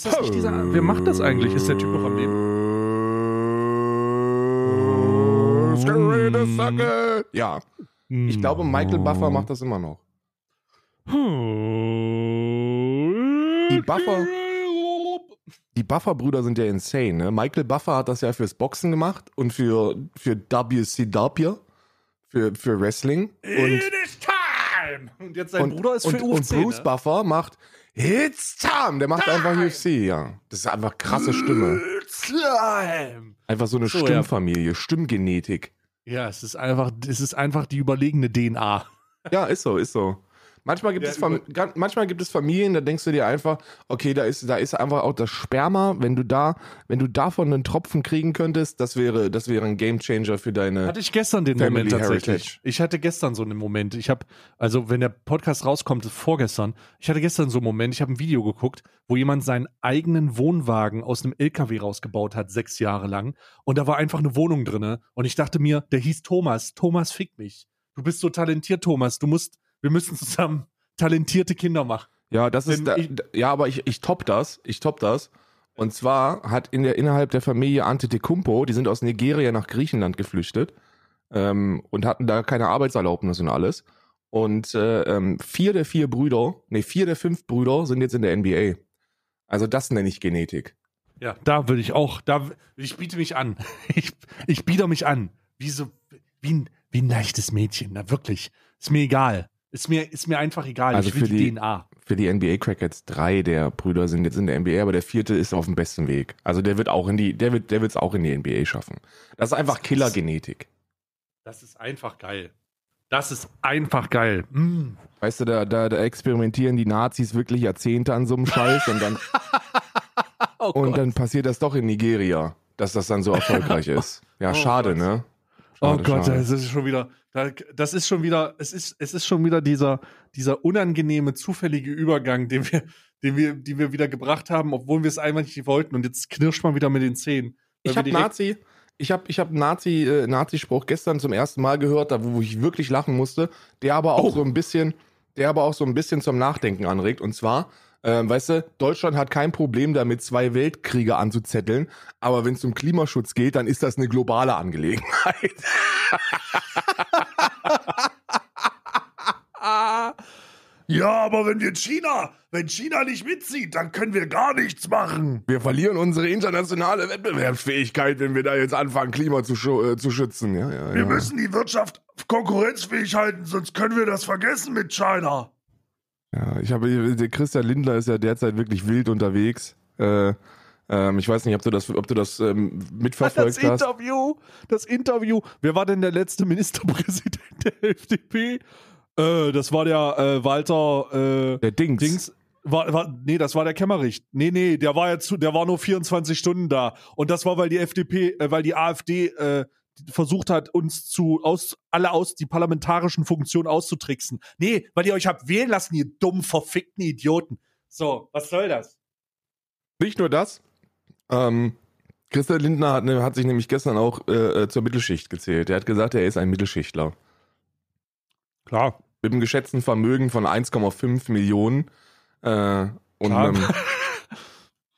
Ist das nicht dieser. Wer macht das eigentlich? Ist der Typ noch am Leben? To suck it. Ja. Ich glaube, Michael Buffer macht das immer noch. Die Buffer, die Buffer-Brüder sind ja insane, ne? Michael Buffer hat das ja fürs Boxen gemacht und für, für WCW, für, für Wrestling. Und, It is time! Und jetzt sein und, Bruder ist und, für und UFC. Bruce ne? Buffer macht It's time! Der macht einfach UFC, ja. Das ist einfach krasse Stimme. It's time! Einfach so eine So, ja. Stimmfamilie, Stimmgenetik. Ja, es ist einfach, es ist einfach die überlegene DNA. Ja, ist so, ist so. Manchmal gibt, Ja, es Fam manchmal gibt es Familien, da denkst du dir einfach, okay, da ist, da ist einfach auch das Sperma, wenn du da, wenn du davon einen Tropfen kriegen könntest, das wäre, das wäre ein Gamechanger für deine. Hatte ich gestern den Family Moment tatsächlich. Heritage. Ich hatte gestern so einen Moment. Ich habe, also wenn der Podcast rauskommt, vorgestern, ich hatte gestern so einen Moment, ich habe ein Video geguckt, wo jemand seinen eigenen Wohnwagen aus einem LKW rausgebaut hat, sechs Jahre lang. Und da war einfach eine Wohnung drinne. Und ich dachte mir, der hieß Thomas. Thomas, fick mich. Du bist so talentiert, Thomas. Du musst, wir müssen zusammen talentierte Kinder machen. Ja, das ist, da, ich- ja, aber ich, ich top das, ich top das. Und zwar hat in der, innerhalb der Familie Antetokounmpo, die sind aus Nigeria nach Griechenland geflüchtet ähm, und hatten da keine Arbeitserlaubnis und alles. Und äh, ähm, vier der vier Brüder, nee, vier der fünf Brüder sind jetzt in der NBA. Also das nenne ich Genetik. Ja, da würde ich auch, da, ich biete mich an. Ich, ich biete mich an. Wie so, wie ein, wie ein leichtes Mädchen. Na, wirklich. Ist mir egal. Ist mir, ist mir einfach egal. Also ich will für die, die- DNA. Für die NBA Crackheads drei der Brüder sind jetzt in der NBA, aber der vierte ist auf dem besten Weg. Also der wird auch in die, der wird, der wird es auch in die NBA schaffen. Das ist einfach Killergenetik. Das ist einfach geil. Das ist einfach geil. Mm. Weißt du, da, da, da experimentieren die Nazis wirklich Jahrzehnte an so einem Scheiß und dann, Oh und Gott. dann passiert das doch in Nigeria, dass das dann so erfolgreich ist. Ja, Oh schade, Gott. ne? Oh Schade, Gott, schade. das ist schon wieder, da- das ist schon wieder, es ist, es ist schon wieder dieser, dieser unangenehme, zufällige Übergang, den wir, den wir, die wir wieder gebracht haben, obwohl wir es einfach nicht wollten. Und jetzt knirscht man wieder mit den Zähnen. Ich habe Nazi, ich habe ich hab Nazi, äh, Nazi-Spruch gestern zum ersten Mal gehört, da wo ich wirklich lachen musste, der aber auch Oh. so ein bisschen, der aber auch so ein bisschen zum Nachdenken anregt. Und zwar, ähm, weißt du, Deutschland hat kein Problem damit, zwei Weltkriege anzuzetteln, aber wenn es um Klimaschutz geht, dann ist das eine globale Angelegenheit. Ja, aber wenn wir China, wenn China nicht mitzieht, dann können wir gar nichts machen. Wir verlieren unsere internationale Wettbewerbsfähigkeit, wenn wir da jetzt anfangen, Klima zu, äh, zu schützen. Ja, ja, ja. die Wirtschaft konkurrenzfähig halten, sonst können wir das vergessen mit China. Ja, ich habe, der Christian Lindner ist ja derzeit wirklich wild unterwegs. Äh, ähm, ich weiß nicht, ob du das, ob du das ähm, Das mitverfolgt hast. Interview, das Interview. Wer war denn der letzte Ministerpräsident der FDP? Äh, das war der äh, Walter äh, Der Dings. Dings. War, war, nee, das war der Kemmerich. Nee, nee, der war ja zu, der war nur 24 Stunden da. Und das war, weil die FDP, äh, weil die AfD äh, versucht hat, uns zu aus alle aus die parlamentarischen Funktionen auszutricksen. Nee, weil ihr euch habt wählen lassen, ihr dummen, verfickten Idioten. So, was soll das? Nicht nur das. Ähm, Christian Lindner hat, ne- hat sich nämlich gestern auch äh, äh, zur Mittelschicht gezählt. Er hat gesagt, er ist ein Mittelschichtler. Klar. Mit einem geschätzten Vermögen von 1,5 Millionen. Äh, und Klar.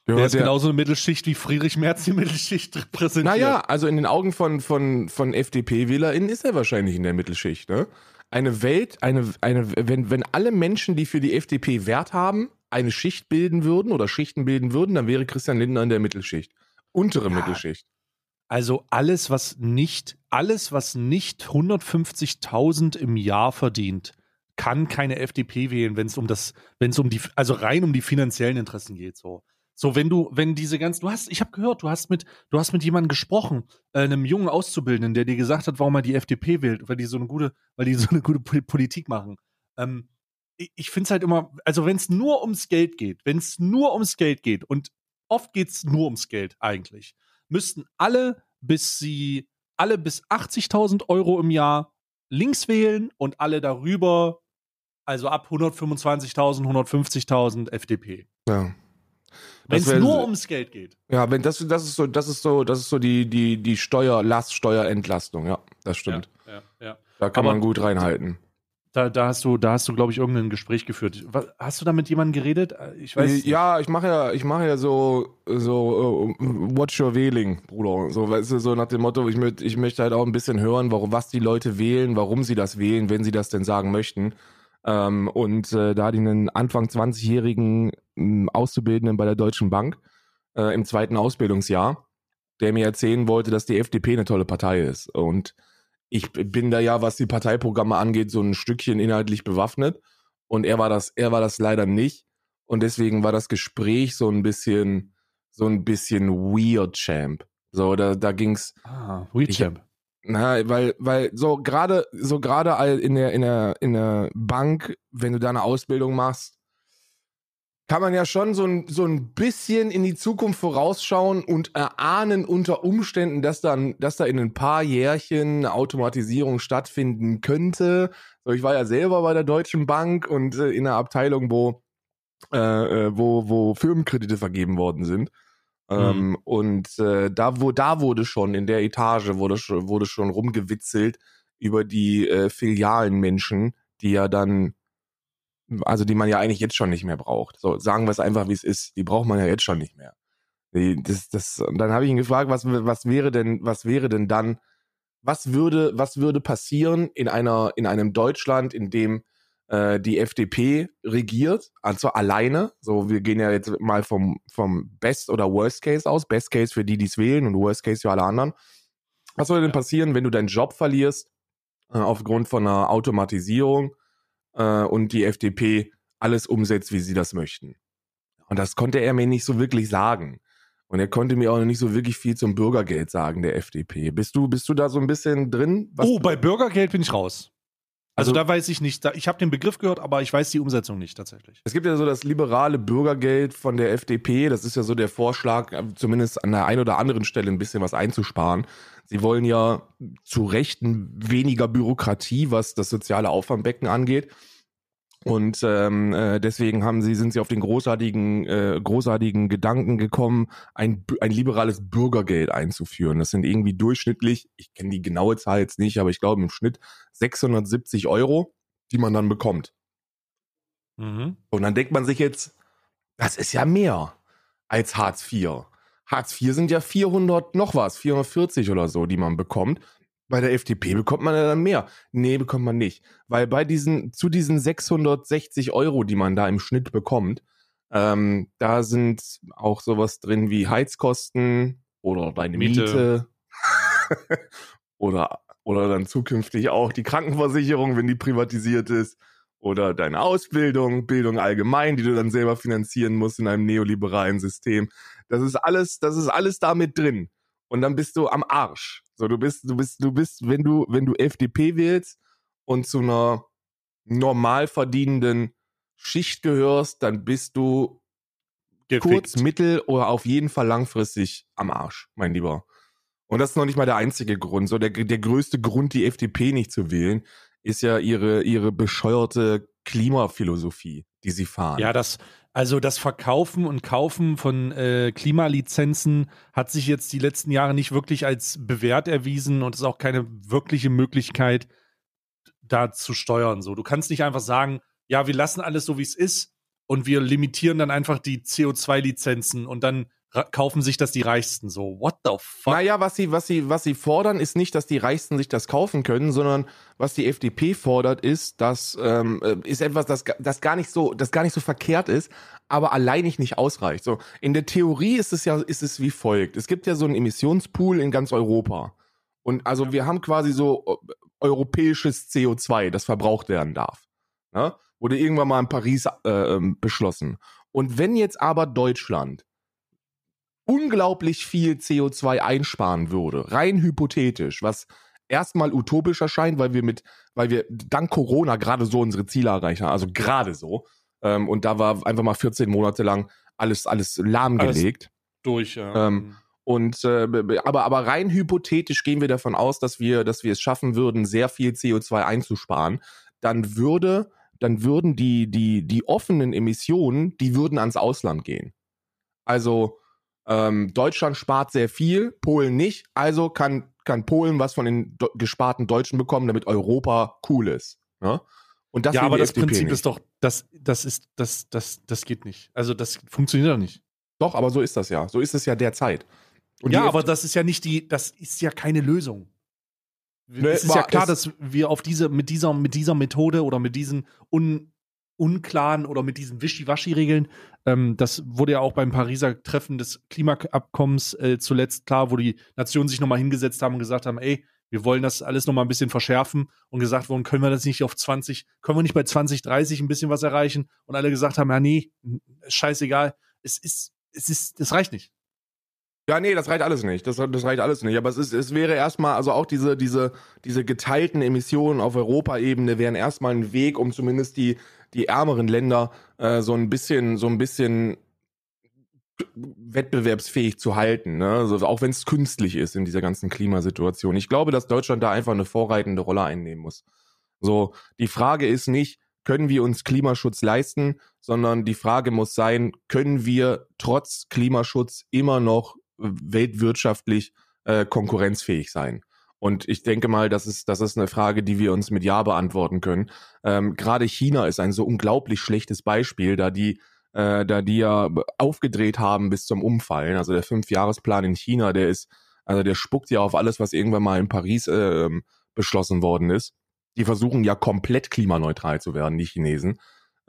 ähm, Der ist der- genauso eine Mittelschicht wie Friedrich Merz die Mittelschicht repräsentiert. Naja, also in den Augen von, von, von FDP-WählerInnen ist er wahrscheinlich in der Mittelschicht, ne? Eine Welt, eine, eine, wenn, wenn alle Menschen, die für die FDP Wert haben, eine Schicht bilden würden oder Schichten bilden würden, dann wäre Christian Lindner in der Mittelschicht. Untere Ja. Mittelschicht. Also alles, was nicht, alles, was nicht 150.000 im Jahr verdient, kann keine FDP wählen, wenn es um das, wenn es um die, also rein um die finanziellen Interessen geht. So, so wenn du, wenn diese ganzen, du hast, ich habe gehört, du hast mit, du hast mit jemandem gesprochen, äh, einem jungen Auszubildenden, der dir gesagt hat, warum er die FDP wählt, weil die so eine gute, weil die so eine gute Pol- Politik machen. Ähm, ich ich finde es halt immer, also wenn es nur ums Geld geht, wenn es nur ums Geld geht und oft geht es nur ums Geld eigentlich, müssten alle bis sie alle bis 80.000 Euro im Jahr links wählen und alle darüber, also ab 125.000, 150.000 FDP. Ja. Wenn es nur ums Geld geht. Ja, wenn das, das ist so, das ist so, das ist so die, die, die Steuer, Laststeuerentlastung, ja, das stimmt. Ja, ja, ja. Da kann Aber- man gut reinhalten. Da, da hast du, da hast du, glaube ich, irgendein Gespräch geführt. Was, hast du da mit jemandem geredet? Ich weiß. Ja, ich mache ja, ich mache ja so, so uh, Watch Your Wähling, Bruder. So, weißt du, so nach dem Motto, ich, möchte, ich möchte halt auch ein bisschen hören, warum, was die Leute wählen, warum sie das wählen, wenn sie das denn sagen möchten. Ähm, und äh, da hatte ich einen Anfang 20-jährigen ähm, Auszubildenden bei der Deutschen Bank äh, im zweiten Ausbildungsjahr, der mir erzählen wollte, dass die FDP eine tolle Partei ist. Und ich bin da ja, was die Parteiprogramme angeht, so ein Stückchen inhaltlich bewaffnet. Und er war das, er war das leider nicht. Und deswegen war das Gespräch so ein bisschen, so ein bisschen weird, Champ. So, da, da ging's. Ah, weird Champ. Na, weil, weil so gerade, so gerade in der, in der, in der Bank, wenn du da eine Ausbildung machst, kann man ja schon so ein, so ein bisschen in die Zukunft vorausschauen und erahnen unter Umständen, dass dann, dass da in ein paar Jährchen eine Automatisierung stattfinden könnte. So, ich war ja selber bei der Deutschen Bank und äh, in einer Abteilung, wo, äh, äh wo, wo Firmenkredite vergeben worden sind. Ähm, mhm. und äh, da, wo, da wurde schon, in der Etage wurde, wurde schon rumgewitzelt über die äh, Filialenmenschen, die ja dann also die man ja eigentlich jetzt schon nicht mehr braucht. So, sagen wir es einfach, wie es ist. Die braucht man ja jetzt schon nicht mehr. Die, das, das, und dann habe ich ihn gefragt, was, was wäre denn, was wäre denn dann, was würde, was würde passieren in einer, in einem Deutschland, in dem äh, die FDP regiert, also alleine. So, wir gehen ja jetzt mal vom, vom Best oder Worst Case aus. Best Case für die, die es wählen und Worst Case für alle anderen. Was würde denn passieren, wenn du deinen Job verlierst äh, aufgrund von einer Automatisierung? äh, und die FDP alles umsetzt, wie sie das möchten. Und das konnte er mir nicht so wirklich sagen. Und er konnte mir auch noch nicht so wirklich viel zum Bürgergeld sagen, der FDP. Bist du, bist du da so ein bisschen drin? Was oh, bei Bürgergeld bin ich raus. Also, also da weiß ich nicht, da, ich habe den Begriff gehört, aber ich weiß die Umsetzung nicht tatsächlich. Es gibt ja so das liberale Bürgergeld von der FDP, das ist ja so der Vorschlag, äh, zumindest an der einen oder anderen Stelle ein bisschen was einzusparen. Sie wollen ja zu Recht weniger Bürokratie, was das soziale Auffangbecken angeht. Und ähm, äh, deswegen haben sie, sind sie auf den großartigen, äh, großartigen Gedanken gekommen, ein, ein liberales Bürgergeld einzuführen. Das sind irgendwie durchschnittlich, ich kenne die genaue Zahl jetzt nicht, aber ich glaube im Schnitt 670 Euro, die man dann bekommt. Mhm. Und dann denkt man sich jetzt, das ist ja mehr als Hartz IV. Hartz IV sind ja 400 noch was, 440 oder so, die man bekommt. Bei der FDP bekommt man ja dann mehr. Nee, bekommt man nicht. Weil bei diesen, zu diesen 660 Euro, die man da im Schnitt bekommt, ähm, da sind auch sowas drin wie Heizkosten oder deine Miete, Miete oder, oder dann zukünftig auch die Krankenversicherung, wenn die privatisiert ist oder deine Ausbildung, Bildung allgemein, die du dann selber finanzieren musst in einem neoliberalen System. Das ist alles, das ist alles da mit drin. Und dann bist du am Arsch. So, du bist, du bist, du bist, wenn du, wenn du FDP wählst und zu einer normal verdienenden Schicht gehörst, dann bist du Gefickt. kurz, mittel oder auf jeden Fall langfristig am Arsch, mein Lieber. Und das ist noch nicht mal der einzige Grund. So, der, der größte Grund, die FDP nicht zu wählen, ist ja ihre, ihre bescheuerte Klimaphilosophie, die sie fahren. Ja, das, also das Verkaufen und Kaufen von äh, Klimalizenzen hat sich jetzt die letzten Jahre nicht wirklich als bewährt erwiesen und ist auch keine wirkliche Möglichkeit, da zu steuern. So, du kannst nicht einfach sagen, ja, wir lassen alles so wie es ist und wir limitieren dann einfach die CO2-Lizenzen und dann kaufen sich das die Reichsten so. What the fuck? Naja, was sie, was sie, was sie fordern, ist nicht, dass die Reichsten sich das kaufen können, sondern was die FDP fordert, ist, dass ähm, äh, ist etwas, das, das gar nicht so, das gar nicht so verkehrt ist, aber alleinig nicht ausreicht. So in der Theorie ist es ja, ist es wie folgt: Es gibt ja so einen Emissionspool in ganz Europa und also wir haben quasi so äh, europäisches CO2, das verbraucht werden darf. Ne? Wurde irgendwann mal in Paris äh, ähm, beschlossen. Und wenn jetzt aber Deutschland unglaublich viel CO2 einsparen würde, rein hypothetisch, was erstmal utopisch erscheint, weil wir mit, weil wir dank Corona gerade so unsere Ziele erreichen, also gerade so. Ähm, und da war einfach mal 14 Monate lang alles, alles lahmgelegt. Alles durch, ja. Ähm, und äh, aber, aber rein hypothetisch gehen wir davon aus, dass wir, dass wir es schaffen würden, sehr viel CO2 einzusparen. Dann würde, dann würden die, die, die offenen Emissionen, die würden ans Ausland gehen. Also ähm, Deutschland spart sehr viel, Polen nicht, also kann, kann Polen was von den gesparten Deutschen bekommen, damit Europa cool ist. Ne? Und das ja, aber das FDP Prinzip nicht. ist doch, das, das ist, das, das, das geht nicht. Also das funktioniert doch nicht. Doch, aber so ist das ja. So ist es ja derzeit. Und ja, aber das ist ja nicht die, das ist ja keine Lösung. Ne, es ist ja klar, dass wir auf diese, mit dieser, mit dieser Methode oder mit diesen un, unklaren oder mit diesen Wischiwaschi-Regeln, ähm, das wurde ja auch beim Pariser Treffen des Klimaabkommens äh, zuletzt klar, wo die Nationen sich nochmal hingesetzt haben und gesagt haben, ey, wir wollen das alles nochmal ein bisschen verschärfen und gesagt worden, können wir das nicht auf 20, können wir nicht bei 20, 30 ein bisschen was erreichen? Und alle gesagt haben, ja, nee, scheißegal, es ist, es ist, das reicht nicht. Ja, nee, das reicht alles nicht. Das, das reicht alles nicht. Aber es, ist, es wäre erstmal, also auch diese, diese, diese geteilten Emissionen auf Europaebene wären erstmal ein Weg, um zumindest die, die ärmeren Länder äh, so ein bisschen, so ein bisschen wettbewerbsfähig zu halten, ne? also auch wenn es künstlich ist in dieser ganzen Klimasituation. Ich glaube, dass Deutschland da einfach eine vorreitende Rolle einnehmen muss. So, die Frage ist nicht, können wir uns Klimaschutz leisten, sondern die Frage muss sein, können wir trotz Klimaschutz immer noch weltwirtschaftlich äh, konkurrenzfähig sein? Und ich denke mal, das ist, das ist eine Frage, die wir uns mit Ja beantworten können. Ähm, Gerade China ist ein so unglaublich schlechtes Beispiel, da die, äh, da die ja aufgedreht haben bis zum Umfallen. Also der Fünfjahresplan in China, der ist, also der spuckt ja auf alles, was irgendwann mal in Paris äh, beschlossen worden ist. Die versuchen ja komplett klimaneutral zu werden, die Chinesen,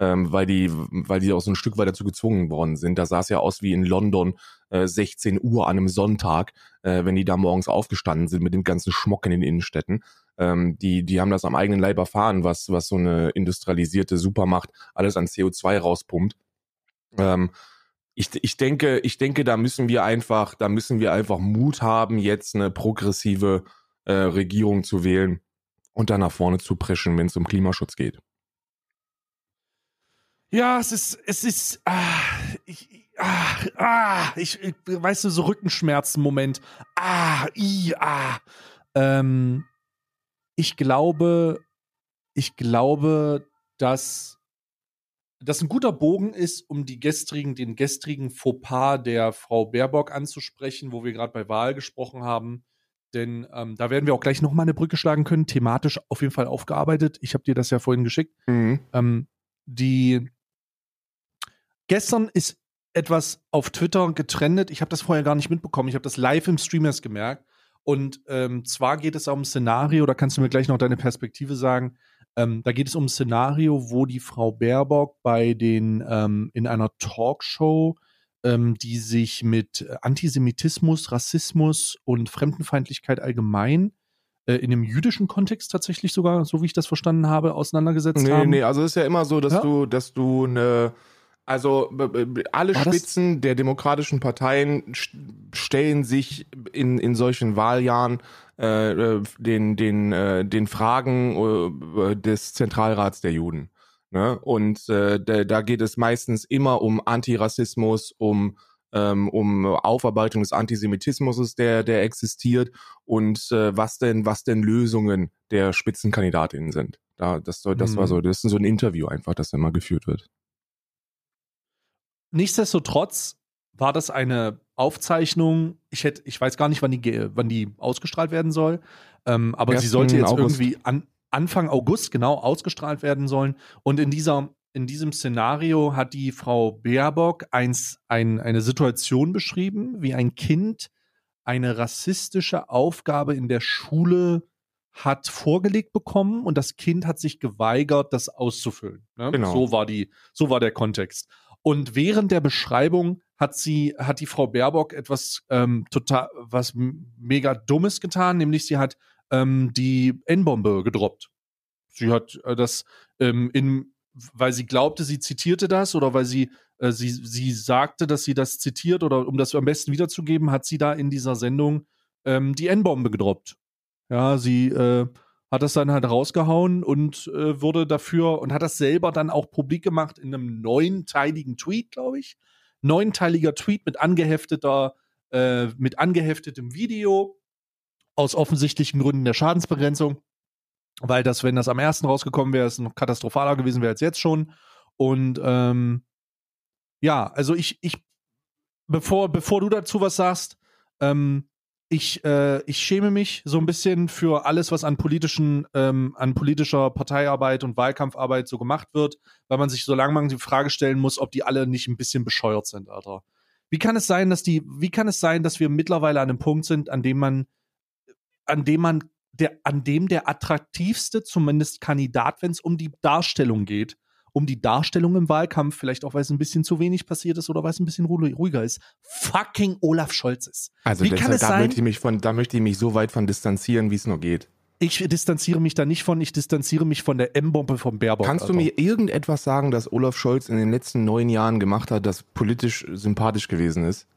ähm, weil die, weil die auch so ein Stück weit dazu gezwungen worden sind. Da sah es ja aus wie in London äh, 16 Uhr an einem Sonntag, äh, wenn die da morgens aufgestanden sind mit dem ganzen Schmock in den Innenstädten. Ähm, die, die haben das am eigenen Leib erfahren, was, was so eine industrialisierte Supermacht alles an CO2 rauspumpt. Ähm, ich, ich denke, ich denke, da müssen wir einfach, da müssen wir einfach Mut haben, jetzt eine progressive äh, Regierung zu wählen und dann nach vorne zu preschen, wenn es um Klimaschutz geht. Ja, es ist, es ist, ah, ich, ah, ah, ich, ich, weißt du, so Rückenschmerzen-Moment. Ah, i, ah. Ähm, ich glaube, ich glaube, dass das ein guter Bogen ist, um die gestrigen, den gestrigen Fauxpas der Frau Baerbock anzusprechen, wo wir gerade bei Wahl gesprochen haben. Denn ähm, da werden wir auch gleich nochmal eine Brücke schlagen können, thematisch auf jeden Fall aufgearbeitet. Ich habe dir das ja vorhin geschickt. Mhm. Ähm, die gestern ist etwas auf Twitter getrendet. Ich habe das vorher gar nicht mitbekommen. Ich habe das live im Stream erst gemerkt. Und ähm, zwar geht es um ein Szenario, da kannst du mir gleich noch deine Perspektive sagen. Ähm, da geht es um ein Szenario, wo die Frau Baerbock bei den ähm, in einer Talkshow, ähm, die sich mit Antisemitismus, Rassismus und Fremdenfeindlichkeit allgemein äh, in einem jüdischen Kontext tatsächlich sogar, so wie ich das verstanden habe, auseinandergesetzt Nee, haben. nee, also es ist ja immer so, dass Ja. du, dass du eine, also alle War das- Spitzen der demokratischen Parteien st- stellen sich in, in solchen Wahljahren äh, äh, den, den, äh, den Fragen äh, des Zentralrats der Juden. Ne? Und äh, da, da geht es meistens immer um Antirassismus, um ähm, um Aufarbeitung des Antisemitismus, der der existiert und äh, was denn was denn Lösungen der Spitzenkandidatinnen sind. Da das soll, das war Mhm. so das ist so ein Interview einfach, das immer geführt wird. Nichtsdestotrotz war das eine Aufzeichnung. Ich hätte, ich weiß gar nicht, wann die, wann die ausgestrahlt werden soll. Ähm, aber sie 1. sollte jetzt August. irgendwie an, Anfang August genau ausgestrahlt werden sollen. Und in dieser, in diesem Szenario hat die Frau Baerbock eins, ein, eine Situation beschrieben, wie ein Kind eine rassistische Aufgabe in der Schule hat vorgelegt bekommen und das Kind hat sich geweigert, das auszufüllen. Ne? Genau. So war die, so war der Kontext. Und während der Beschreibung hat sie, hat die Frau Baerbock etwas ähm, total, was mega Dummes getan, nämlich sie hat ähm, die N-Bombe gedroppt. Sie hat äh, das ähm, in, weil sie glaubte, sie zitierte das oder weil sie, äh, sie, sie sagte, dass sie das zitiert oder um das am besten wiederzugeben, hat sie da in dieser Sendung ähm, die N-Bombe gedroppt. Ja, sie äh, hat das dann halt rausgehauen und äh, wurde dafür und hat das selber dann auch publik gemacht in einem neunteiligen Tweet, glaube ich. Neunteiliger Tweet mit angehefteter, äh, mit angeheftetem Video aus offensichtlichen Gründen der Schadensbegrenzung. Weil das, wenn das am ersten rausgekommen wäre, ist noch katastrophaler gewesen wäre als jetzt schon. Und ähm, ja, also ich, ich, bevor, bevor du dazu was sagst, ähm, ich, äh, ich schäme mich so ein bisschen für alles, was an politischen, ähm, an politischer Parteiarbeit und Wahlkampfarbeit so gemacht wird, weil man sich so lange die Frage stellen muss, ob die alle nicht ein bisschen bescheuert sind, Alter. Wie kann es sein, dass die, wie kann es sein, dass wir mittlerweile an einem Punkt sind, an dem man, an dem man, der, an dem der attraktivste, zumindest Kandidat, wenn es um die Darstellung geht, um die Darstellung im Wahlkampf, vielleicht auch weil es ein bisschen zu wenig passiert ist oder weil es ein bisschen ruhiger ist, fucking Olaf Scholz ist. Also Wie das, kann da, es sein- möchte ich mich von, da möchte ich mich so weit von distanzieren, wie es nur geht. Ich distanziere mich da nicht von, ich distanziere mich von der M-Bombe vom Baerbock. Kannst du Alter. mir irgendetwas sagen, das Olaf Scholz in den letzten neun Jahren gemacht hat, das politisch sympathisch gewesen ist?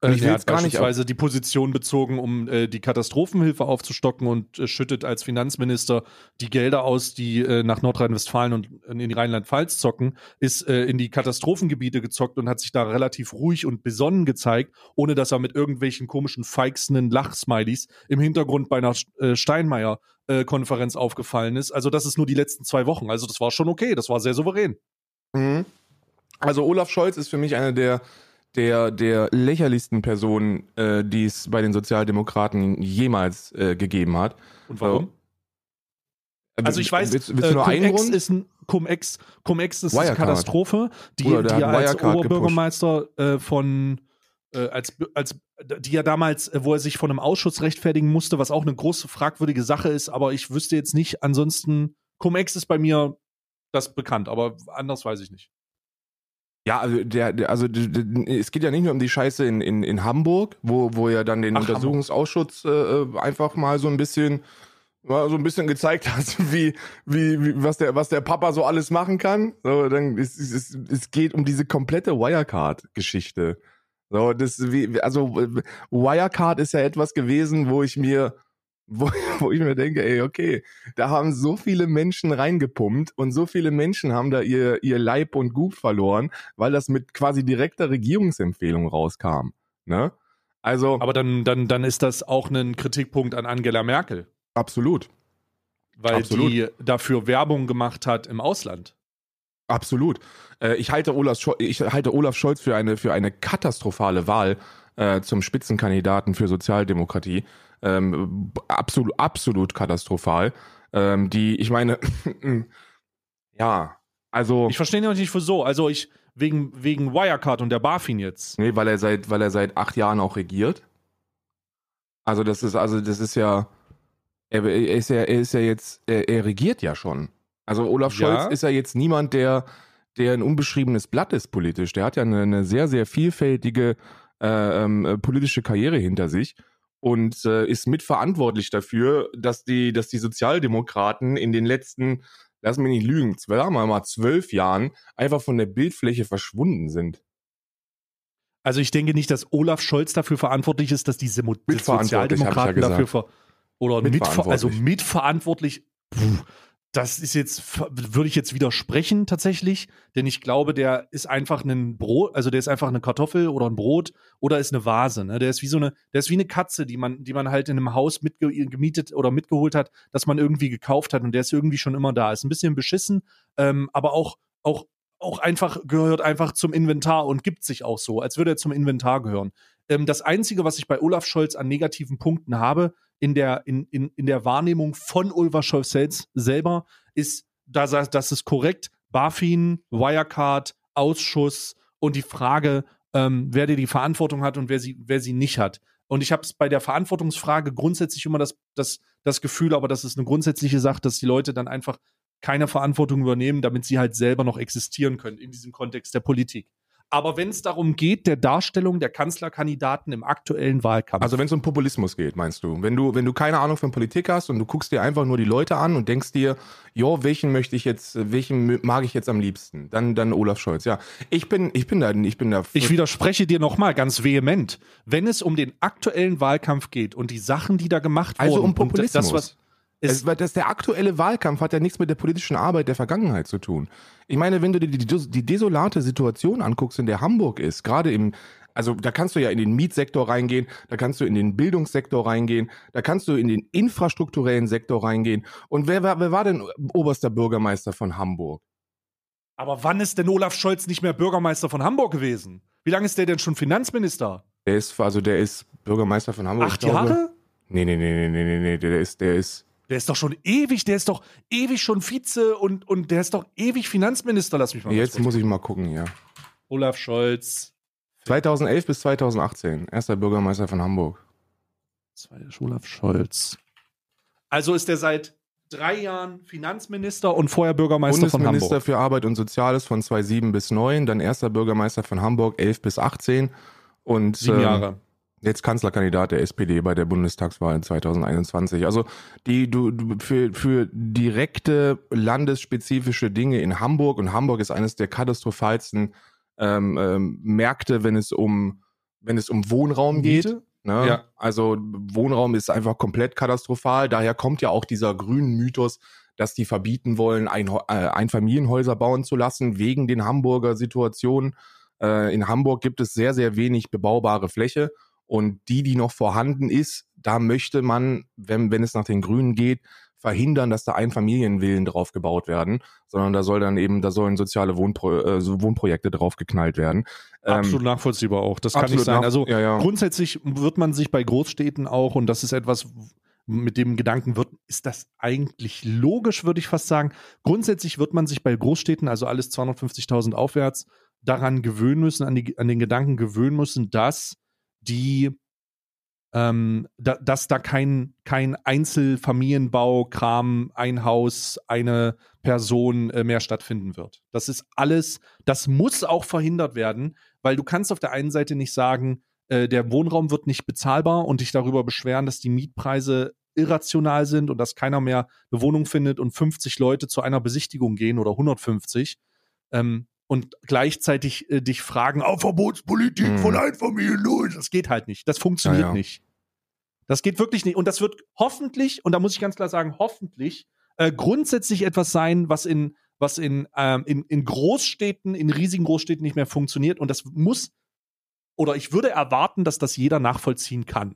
Und Äh, ich der will's hat gar nicht beispielsweise die Position bezogen, um äh, die Katastrophenhilfe aufzustocken und äh, schüttet als Finanzminister die Gelder aus, die äh, nach Nordrhein-Westfalen und in die Rheinland-Pfalz zocken, ist äh, in die Katastrophengebiete gezockt und hat sich da relativ ruhig und besonnen gezeigt, ohne dass er mit irgendwelchen komischen feixenden Lachsmilies im Hintergrund bei einer äh, Steinmeier-Konferenz aufgefallen ist. Also das ist nur die letzten zwei Wochen. Also das war schon okay, das war sehr souverän. Mhm. Also Olaf Scholz ist für mich eine der, der, der lächerlichsten Personen, äh, die es bei den Sozialdemokraten jemals äh, gegeben hat. Und warum? Also ich weiß, willst, willst äh, Cum-Ex ist ein Cum-Ex, Cum-Ex ist eine Wirecard. Katastrophe, die, die er als Oberbürgermeister äh, von äh, als, als die ja damals, äh, wo er sich von einem Ausschuss rechtfertigen musste, was auch eine große fragwürdige Sache ist, aber ich wüsste jetzt nicht, ansonsten Cum-Ex ist bei mir das bekannt, aber anders weiß ich nicht. Ja, also der, der also d- d- es geht ja nicht nur um die Scheiße in, in, in Hamburg, wo, wo er dann den Ach, Untersuchungsausschuss äh, äh, einfach mal so ein bisschen mal so ein bisschen gezeigt hat, wie, wie, wie was der was der Papa so alles machen kann. So, dann es, es, es, es geht um diese komplette Wirecard-Geschichte. So, das wie also äh, Wirecard ist ja etwas gewesen, wo ich mir wo, wo ich mir denke, ey, okay, da haben so viele Menschen reingepumpt und so viele Menschen haben da ihr, ihr Leib und Gut verloren, weil das mit quasi direkter Regierungsempfehlung rauskam. Ne? Also, Aber dann, dann, dann ist das auch ein Kritikpunkt an Angela Merkel, absolut. weil Absolut. die dafür Werbung gemacht hat im Ausland. Absolut. Äh, ich, halte Olaf Scholz, ich halte Olaf Scholz für eine, für eine katastrophale Wahl äh, zum Spitzenkandidaten für Sozialdemokratie. Ähm, absolut, absolut katastrophal. Ähm, die, ich meine, ja, also, Ich verstehe nicht wieso. Also ich, wegen, wegen Wirecard und der BaFin jetzt. nee, weil er seit, weil er seit acht Jahren auch regiert. Also, das ist, also, das ist ja, er, er ist ja, er ist ja jetzt, er, er regiert ja schon. Also, Olaf Scholz Ja. ist ja jetzt niemand, der, der ein unbeschriebenes Blatt ist politisch. Der hat ja eine, eine sehr, sehr vielfältige äh, ähm, äh, politische Karriere hinter sich und äh, ist mitverantwortlich dafür, dass die, dass die Sozialdemokraten in den letzten, lass mich nicht lügen, zwölf, mal zwölf Jahren einfach von der Bildfläche verschwunden sind. Also ich denke nicht, dass Olaf Scholz dafür verantwortlich ist, dass diese Mo Mitverantwortlich, hab ich ja Sozialdemokraten gesagt. dafür ver oder mitver Mitverantwortlich. also mitverantwortlich. Puh, das ist jetzt würde ich jetzt widersprechen tatsächlich, denn ich glaube, der ist einfach ein Brot, also der ist einfach eine Kartoffel oder ein Brot oder ist eine Vase. Ne? Der ist wie so eine, der ist wie eine Katze, die man, die man halt in einem Haus mitge gemietet oder mitgeholt hat, dass man irgendwie gekauft hat und der ist irgendwie schon immer da. Ist ein bisschen beschissen, ähm, aber auch auch auch einfach gehört einfach zum Inventar und gibt sich auch so, als würde er zum Inventar gehören. Ähm, das Einzige, was ich bei Olaf Scholz an negativen Punkten habe, in der, in, in, in der Wahrnehmung von Olaf Scholz selber, ist, da das ist korrekt, BaFin, Wirecard, Ausschuss und die Frage, ähm, wer die Verantwortung hat und wer sie, wer sie nicht hat. Und ich habe es bei der Verantwortungsfrage grundsätzlich immer das, das, das Gefühl, aber das ist eine grundsätzliche Sache, dass die Leute dann einfach keine Verantwortung übernehmen, damit sie halt selber noch existieren können in diesem Kontext der Politik. Aber wenn es darum geht, der Darstellung der Kanzlerkandidaten im aktuellen Wahlkampf. Also wenn es um Populismus geht, meinst du? Wenn du, wenn du keine Ahnung von Politik hast und du guckst dir einfach nur die Leute an und denkst dir, jo, welchen möchte ich jetzt, welchen mag ich jetzt am liebsten? Dann, dann Olaf Scholz. Ja, ich bin, ich bin da, ich bin da. ich widerspreche dir nochmal ganz vehement. Wenn es um den aktuellen Wahlkampf geht und die Sachen, die da gemacht Also wurden, um und Populismus. das, was Es, es, weil das, der aktuelle Wahlkampf hat ja nichts mit der politischen Arbeit der Vergangenheit zu tun. Ich meine, wenn du dir die, die, die desolate Situation anguckst, in der Hamburg ist, gerade im, also da kannst du ja in den Mietsektor reingehen, da kannst du in den Bildungssektor reingehen, da kannst du in den infrastrukturellen Sektor reingehen. Und wer, war- wer war denn oberster Bürgermeister von Hamburg? aber wann ist denn Olaf Scholz nicht mehr Bürgermeister von Hamburg gewesen? Wie lange ist der denn schon Finanzminister? Der ist, also der ist Bürgermeister von Hamburg. Acht Jahre? Nee, nee, nee, nee, nee, nee, nee, der ist, der ist. Der ist doch schon ewig, der ist doch ewig schon Vize und, und der ist doch ewig Finanzminister, lass mich mal Jetzt muss ich mal gucken, ja. Olaf Scholz. 2011 bis 2018, erster Bürgermeister von Hamburg. Olaf Scholz. Also ist er seit drei Jahren Finanzminister und vorher Bürgermeister von Hamburg. Bundesminister für Arbeit und Soziales von 2007 bis 9, dann erster Bürgermeister von Hamburg 11 bis 18 und Sieben ähm, Jahre. Jetzt Kanzlerkandidat der SPD bei der Bundestagswahl 2021. Also die du, du für für direkte landesspezifische Dinge in Hamburg und Hamburg ist eines der katastrophalsten ähm, ähm, Märkte, wenn es um wenn es um Wohnraum geht. Miete? Ne? Ja. Also Wohnraum ist einfach komplett katastrophal. Daher kommt ja auch dieser grünen Mythos, dass die verbieten wollen, ein, äh, Einfamilienhäuser bauen zu lassen, wegen den Hamburger Situationen. Äh, in Hamburg gibt es sehr, sehr wenig bebaubare Fläche. Und die, die noch vorhanden ist, da möchte man, wenn, wenn es nach den Grünen geht, verhindern, dass da Einfamilienvillen drauf gebaut werden, sondern da soll dann eben, da sollen soziale Wohnpro äh, Wohnprojekte drauf geknallt werden. Ähm, Absolut nachvollziehbar auch. Das kann nicht sein. Also ja, ja. grundsätzlich wird man sich bei Großstädten auch, und das ist etwas, mit dem Gedanken wird, ist das eigentlich logisch, würde ich fast sagen. Grundsätzlich wird man sich bei Großstädten, also alles 250.000 aufwärts, daran gewöhnen müssen, an, die, an den Gedanken gewöhnen müssen, dass die, ähm, da, dass da kein, kein Einzelfamilienbau, Kram, ein Haus, eine Person äh, mehr stattfinden wird. Das ist alles, das muss auch verhindert werden, weil du kannst auf der einen Seite nicht sagen, äh, der Wohnraum wird nicht bezahlbar und dich darüber beschweren, dass die Mietpreise irrational sind und dass keiner mehr eine Wohnung findet und 50 Leute zu einer Besichtigung gehen oder 150 ähm, und gleichzeitig äh, dich fragen, auf Verbotspolitik Mhm. von Einfamilienhäusern. Das geht halt nicht. Das funktioniert Ja, ja. nicht. Das geht wirklich nicht. Und das wird hoffentlich, und da muss ich ganz klar sagen, hoffentlich äh, grundsätzlich etwas sein, was in, was in, ähm, in, in Großstädten, in riesigen Großstädten nicht mehr funktioniert. Und das muss, oder ich würde erwarten, dass das jeder nachvollziehen kann.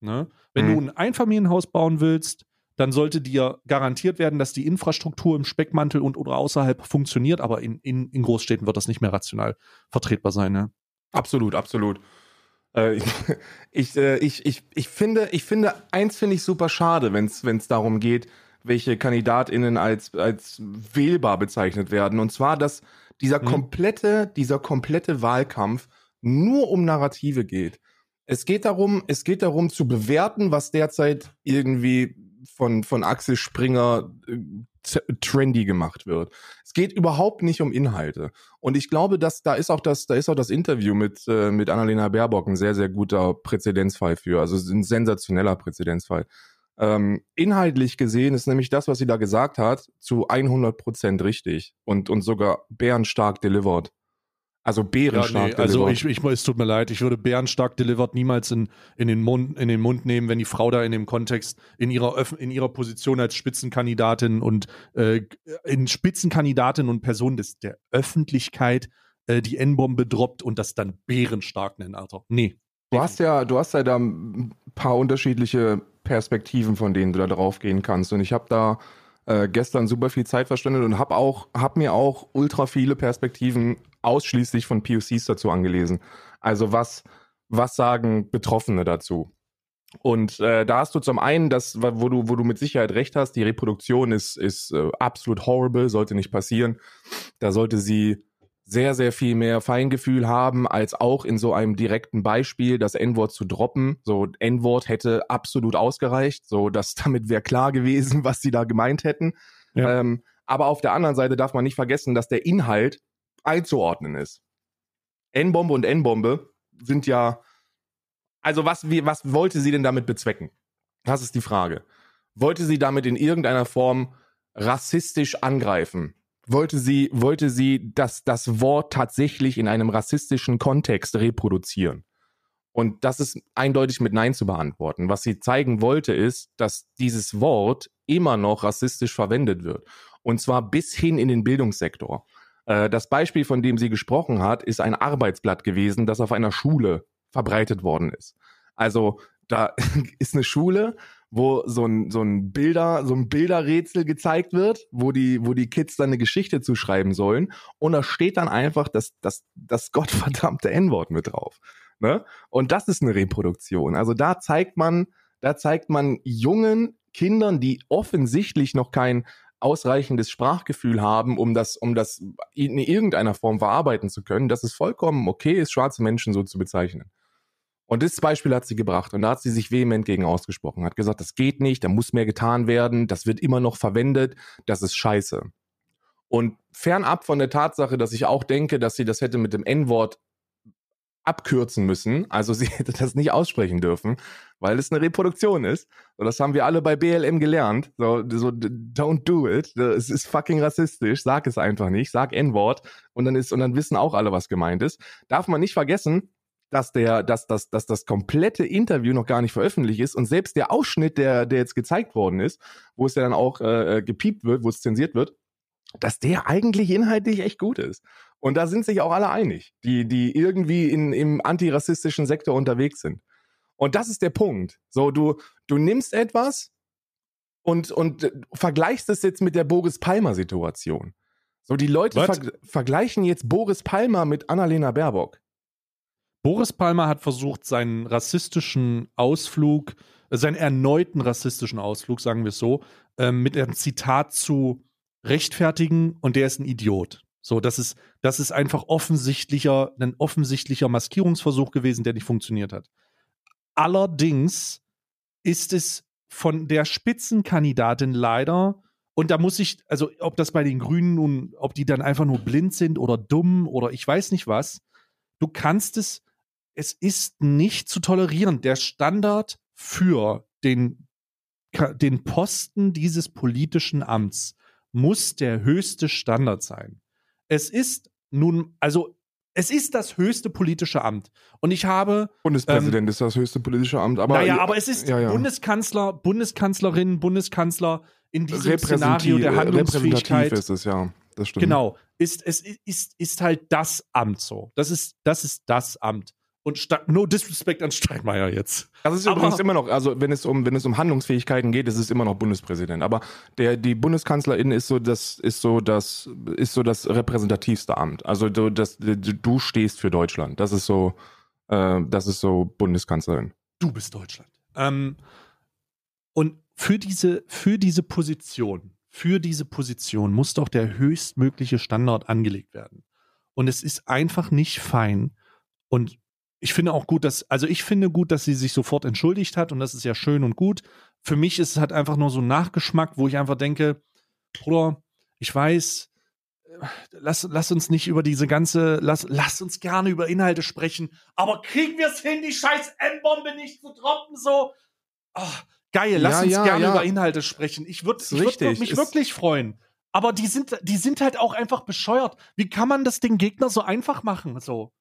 Ne? Wenn Mhm. du ein Einfamilienhaus bauen willst, dann sollte dir garantiert werden, dass die Infrastruktur im Speckmantel und oder außerhalb funktioniert, aber in, in, in Großstädten wird das nicht mehr rational vertretbar sein. Ne? Absolut, absolut. Äh, ich, ich, äh, ich, ich, ich finde, ich finde, eins finde ich super schade, wenn es darum geht, welche KandidatInnen als, als wählbar bezeichnet werden. Und zwar, dass dieser Mhm. komplette, dieser komplette Wahlkampf nur um Narrative geht. Es geht darum, es geht darum zu bewerten, was derzeit irgendwie von, von Axel Springer äh, trendy gemacht wird. Es geht überhaupt nicht um Inhalte. Und ich glaube, dass da ist auch das, da ist auch das Interview mit, äh, mit Annalena Baerbock ein sehr, sehr guter Präzedenzfall für. Also ein sensationeller Präzedenzfall. Ähm, inhaltlich gesehen ist nämlich das, was sie da gesagt hat, zu 100 Prozent richtig und, und sogar bärenstark delivered. Also bärenstark also delivered. ich, ich, es tut mir leid, ich würde Bärenstark Delivered niemals in, in, den Mund, in den Mund nehmen, wenn die Frau da in dem Kontext, in ihrer, in ihrer Position als Spitzenkandidatin und äh, in Spitzenkandidatin und Person des, der Öffentlichkeit äh, die N-Bombe droppt und das dann Bärenstark nennen, Alter. Nee. Du hast ja, du hast ja da ein paar unterschiedliche Perspektiven, von denen du da drauf gehen kannst. Und ich habe da äh, gestern super viel Zeit verschwendet und habe auch, hab mir auch ultra viele Perspektiven ausschließlich von POCs dazu angelesen. Also was, was sagen Betroffene dazu? Und äh, da hast du zum einen das, wo du, wo du mit Sicherheit recht hast, die Reproduktion ist, ist äh, absolut horrible, sollte nicht passieren. Da sollte sie sehr, sehr viel mehr Feingefühl haben, als auch in so einem direkten Beispiel das N-Wort zu droppen. So, N-Wort hätte absolut ausgereicht. So, das damit wäre klar gewesen, was sie da gemeint hätten. Ja. Ähm, aber auf der anderen Seite darf man nicht vergessen, dass der Inhalt einzuordnen ist. N-Bombe und N-Bombe sind ja, also was, wie, was wollte sie denn damit bezwecken? Das ist die Frage. Wollte sie damit in irgendeiner Form rassistisch angreifen? Wollte sie, wollte sie das, das Wort tatsächlich in einem rassistischen Kontext reproduzieren? Und das ist eindeutig mit Nein zu beantworten. Was sie zeigen wollte, ist, dass dieses Wort immer noch rassistisch verwendet wird. Und zwar bis hin in den Bildungssektor. Äh, Das Beispiel, von dem sie gesprochen hat, ist ein Arbeitsblatt gewesen, das auf einer Schule verbreitet worden ist. Also da ist eine Schule, wo so ein, so ein Bilder, so ein Bilderrätsel gezeigt wird, wo die, wo die Kids dann eine Geschichte zuschreiben sollen. Und da steht dann einfach das, das, das gottverdammte N-Wort mit drauf. Ne? Und das ist eine Reproduktion. Also da zeigt man, da zeigt man jungen Kindern, die offensichtlich noch kein ausreichendes Sprachgefühl haben, um das, um das in irgendeiner Form verarbeiten zu können, dass es vollkommen okay ist, schwarze Menschen so zu bezeichnen. Und das Beispiel hat sie gebracht und da hat sie sich vehement gegen ausgesprochen, hat gesagt, das geht nicht, da muss mehr getan werden, das wird immer noch verwendet, das ist scheiße. Und fernab von der Tatsache, dass ich auch denke, dass sie das hätte mit dem N-Wort abkürzen müssen, also sie hätte das nicht aussprechen dürfen, weil es eine Reproduktion ist. Und das haben wir alle bei BLM gelernt. So, so don't do it. Es ist fucking rassistisch. Sag es einfach nicht. Sag N-Wort und dann ist und dann wissen auch alle, was gemeint ist. Darf man nicht vergessen, dass der, dass, dass, dass das komplette Interview noch gar nicht veröffentlicht ist und selbst der Ausschnitt, der, der jetzt gezeigt worden ist, wo es ja dann auch äh, gepiept wird, wo es zensiert wird, dass der eigentlich inhaltlich echt gut ist. Und da sind sich auch alle einig, die, die irgendwie in, im antirassistischen Sektor unterwegs sind. Und das ist der Punkt. So, du, du nimmst etwas und, und vergleichst es jetzt mit der Boris Palmer-Situation. So, die Leute ver vergleichen jetzt Boris Palmer mit Annalena Baerbock. Boris Palmer hat versucht, seinen rassistischen Ausflug, äh, seinen erneuten rassistischen Ausflug, sagen wir es so, äh, mit einem Zitat zu rechtfertigen und der ist ein Idiot. So, das ist, das ist einfach offensichtlicher, ein offensichtlicher Maskierungsversuch gewesen, der nicht funktioniert hat. Allerdings ist es von der Spitzenkandidatin leider, und da muss ich, also ob das bei den Grünen nun, ob die dann einfach nur blind sind oder dumm oder ich weiß nicht was, du kannst es es ist nicht zu tolerieren. Der Standard für den, den Posten dieses politischen Amts muss der höchste Standard sein. Es ist nun, also es ist das höchste politische Amt. Und ich habe. Bundespräsident ähm, ist das höchste politische Amt, aber. Naja, aber es ist ja, ja. Bundeskanzler, Bundeskanzlerin, Bundeskanzler in diesem Szenario der Handlungsfähigkeit. ist es, ja. Das stimmt. Genau. Ist, es ist, ist halt das Amt so. Das ist, das ist das Amt. Und no disrespect an Steinmeier jetzt. Das ist aber übrigens immer noch, also wenn es um, wenn es um Handlungsfähigkeiten geht, ist es immer noch Bundespräsident. Aber der, die Bundeskanzlerin ist so das, ist so das, ist so das repräsentativste Amt. Also du, das, du stehst für Deutschland. Das ist so, äh, das ist so Bundeskanzlerin. Du bist Deutschland. Ähm, und für diese, für diese Position, für diese Position muss doch der höchstmögliche Standard angelegt werden. Und es ist einfach nicht fein. Und ich finde auch gut, dass, also ich finde gut, dass sie sich sofort entschuldigt hat und das ist ja schön und gut. Für mich ist es halt einfach nur so ein Nachgeschmack, wo ich einfach denke, Bruder, ich weiß, äh, lass, lass uns nicht über diese ganze, lass, lass uns gerne über Inhalte sprechen, aber kriegen wir es hin, die scheiß M-Bombe nicht zu droppen, so? Oh, geil, lass ja, uns ja, gerne ja. über Inhalte sprechen. Ich würde würd mich ist wirklich freuen. Aber die sind, die sind halt auch einfach bescheuert. Wie kann man das den Gegner so einfach machen, so?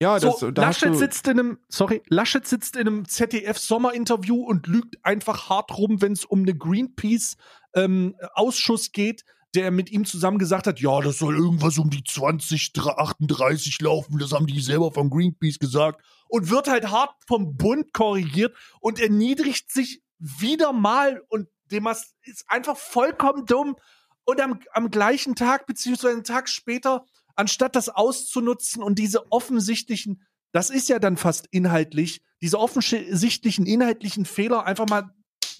Ja, das, so, da Laschet sitzt in einem, sorry, Laschet sitzt in einem ZDF-Sommerinterview und lügt einfach hart rum, wenn es um eine Greenpeace-Ausschuss ähm, geht, der mit ihm zusammen gesagt hat, ja, das soll irgendwas um die 2038 laufen, das haben die selber von Greenpeace gesagt und wird halt hart vom Bund korrigiert und erniedrigt sich wieder mal und dem ist einfach vollkommen dumm und am, am gleichen Tag, beziehungsweise einen Tag später, anstatt das auszunutzen und diese offensichtlichen, das ist ja dann fast inhaltlich, diese offensichtlichen inhaltlichen Fehler einfach mal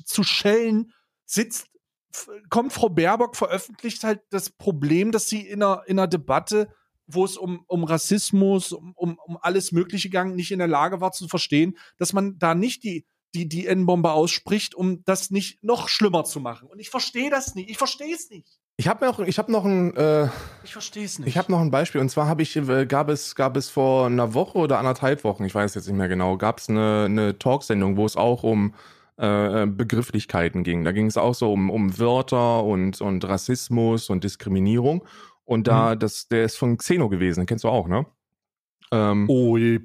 zu schellen, sitzt, kommt Frau Baerbock, veröffentlicht halt das Problem, dass sie in einer, in einer Debatte, wo es um, um Rassismus, um, um, um alles Mögliche ging, nicht in der Lage war zu verstehen, dass man da nicht die, die, die N-Bombe ausspricht, um das nicht noch schlimmer zu machen. Und ich verstehe das nicht. Ich verstehe es nicht. Ich habe noch, ich habe noch ein, äh, ich verstehe es nicht. Ich habe noch ein Beispiel und zwar habe ich, äh, gab es, gab es vor einer Woche oder anderthalb Wochen, ich weiß jetzt nicht mehr genau, gab es eine, eine Talksendung, wo es auch um äh, Begrifflichkeiten ging. Da ging es auch so um, um Wörter und und Rassismus und Diskriminierung. Und da, mhm. das, der ist von Xeno gewesen, den kennst du auch, ne? Ähm, oh, je,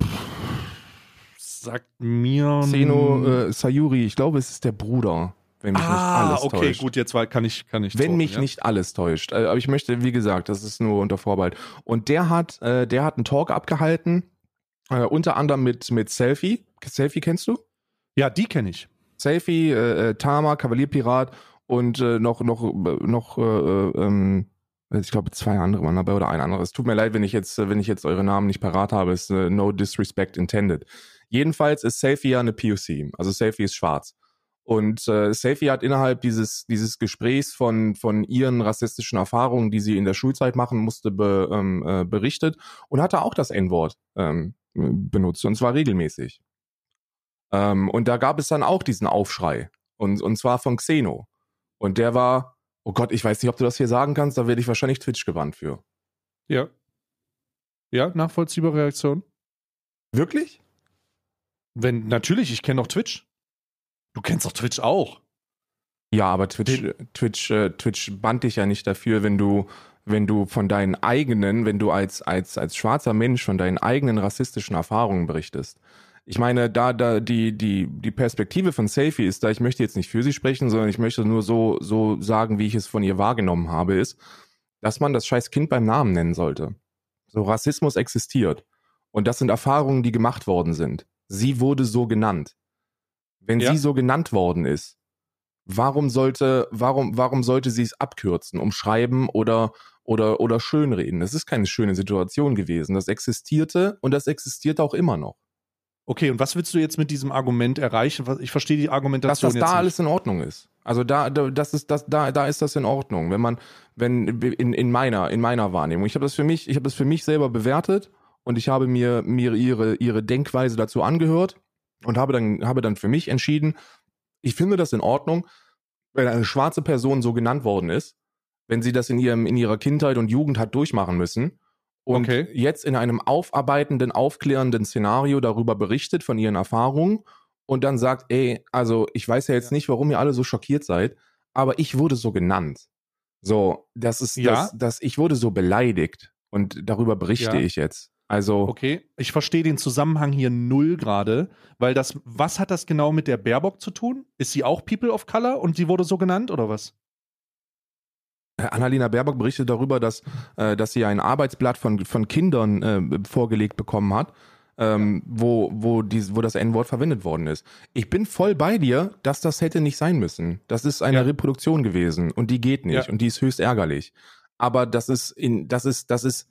sagt mir. Xeno äh, Sayuri, ich glaube, es ist der Bruder wenn mich ah, nicht alles okay, täuscht. gut, jetzt kann ich kann ich Wenn zogen, mich ja? nicht alles täuscht, äh, aber ich möchte, wie gesagt, das ist nur unter Vorbehalt. Und der hat, äh, der hat einen Talk abgehalten, äh, unter anderem mit mit Selfie. Selfie kennst du? Ja, die kenne ich. Selfie, äh, äh, Tama, Kavalierpirat und äh, noch noch noch äh, ähm, ich glaube, zwei andere waren dabei oder ein anderes. Tut mir leid, wenn ich jetzt, wenn ich jetzt eure Namen nicht parat habe, ist uh, no disrespect intended. Jedenfalls ist Selfie ja eine POC, also Selfie ist schwarz. Und äh, Selfie hat innerhalb dieses, dieses Gesprächs von, von ihren rassistischen Erfahrungen, die sie in der Schulzeit machen musste, be, ähm, äh, berichtet und hatte auch das N-Wort ähm, benutzt und zwar regelmäßig. Ähm, und da gab es dann auch diesen Aufschrei und, und zwar von Xeno. Und der war, oh Gott, ich weiß nicht, ob du das hier sagen kannst, da werde ich wahrscheinlich Twitch gewandt für. Ja. Ja, nachvollziehbare Reaktion. Wirklich? Wenn, natürlich, ich kenne doch Twitch. Du kennst doch Twitch auch. Ja, aber Twitch, Twitch, äh, Twitch band dich ja nicht dafür, wenn du, wenn du von deinen eigenen, wenn du als, als, als schwarzer Mensch von deinen eigenen rassistischen Erfahrungen berichtest. Ich meine, da, da die, die, die Perspektive von Selfie ist da, ich möchte jetzt nicht für sie sprechen, sondern ich möchte nur so, so sagen, wie ich es von ihr wahrgenommen habe, ist, dass man das scheiß Kind beim Namen nennen sollte. So Rassismus existiert. Und das sind Erfahrungen, die gemacht worden sind. Sie wurde so genannt. Wenn ja. sie so genannt worden ist, warum sollte, warum, warum sollte sie es abkürzen, umschreiben oder, oder, oder schönreden? Das ist keine schöne Situation gewesen. Das existierte und das existiert auch immer noch. Okay, und was willst du jetzt mit diesem Argument erreichen? Ich verstehe die Argumentation Dass das da nicht. alles in Ordnung ist. Also da, da, das ist, das, da, da ist das in Ordnung. Wenn man, wenn in, in meiner, in meiner Wahrnehmung. Ich habe das für mich, ich habe das für mich selber bewertet und ich habe mir, mir ihre, ihre Denkweise dazu angehört und habe dann, habe dann für mich entschieden, ich finde das in Ordnung, wenn eine schwarze Person so genannt worden ist, wenn sie das in ihrem, in ihrer Kindheit und Jugend hat durchmachen müssen und okay. jetzt in einem aufarbeitenden, aufklärenden Szenario darüber berichtet von ihren Erfahrungen und dann sagt, ey, also ich weiß ja jetzt nicht, warum ihr alle so schockiert seid, aber ich wurde so genannt. So, das ist, ja. das, das, ich wurde so beleidigt und darüber berichte ja. ich jetzt. Also. Okay, ich verstehe den Zusammenhang hier null gerade, weil das, was hat das genau mit der Baerbock zu tun? Ist sie auch People of Color und sie wurde so genannt oder was? Äh, Annalena Baerbock berichtet darüber, dass, äh, dass sie ein Arbeitsblatt von, von Kindern äh, vorgelegt bekommen hat, ähm, wo, wo, die, wo das N-Wort verwendet worden ist. Ich bin voll bei dir, dass das hätte nicht sein müssen. Das ist eine ja. Reproduktion gewesen und die geht nicht ja. und die ist höchst ärgerlich. Aber das ist in, das ist, das ist,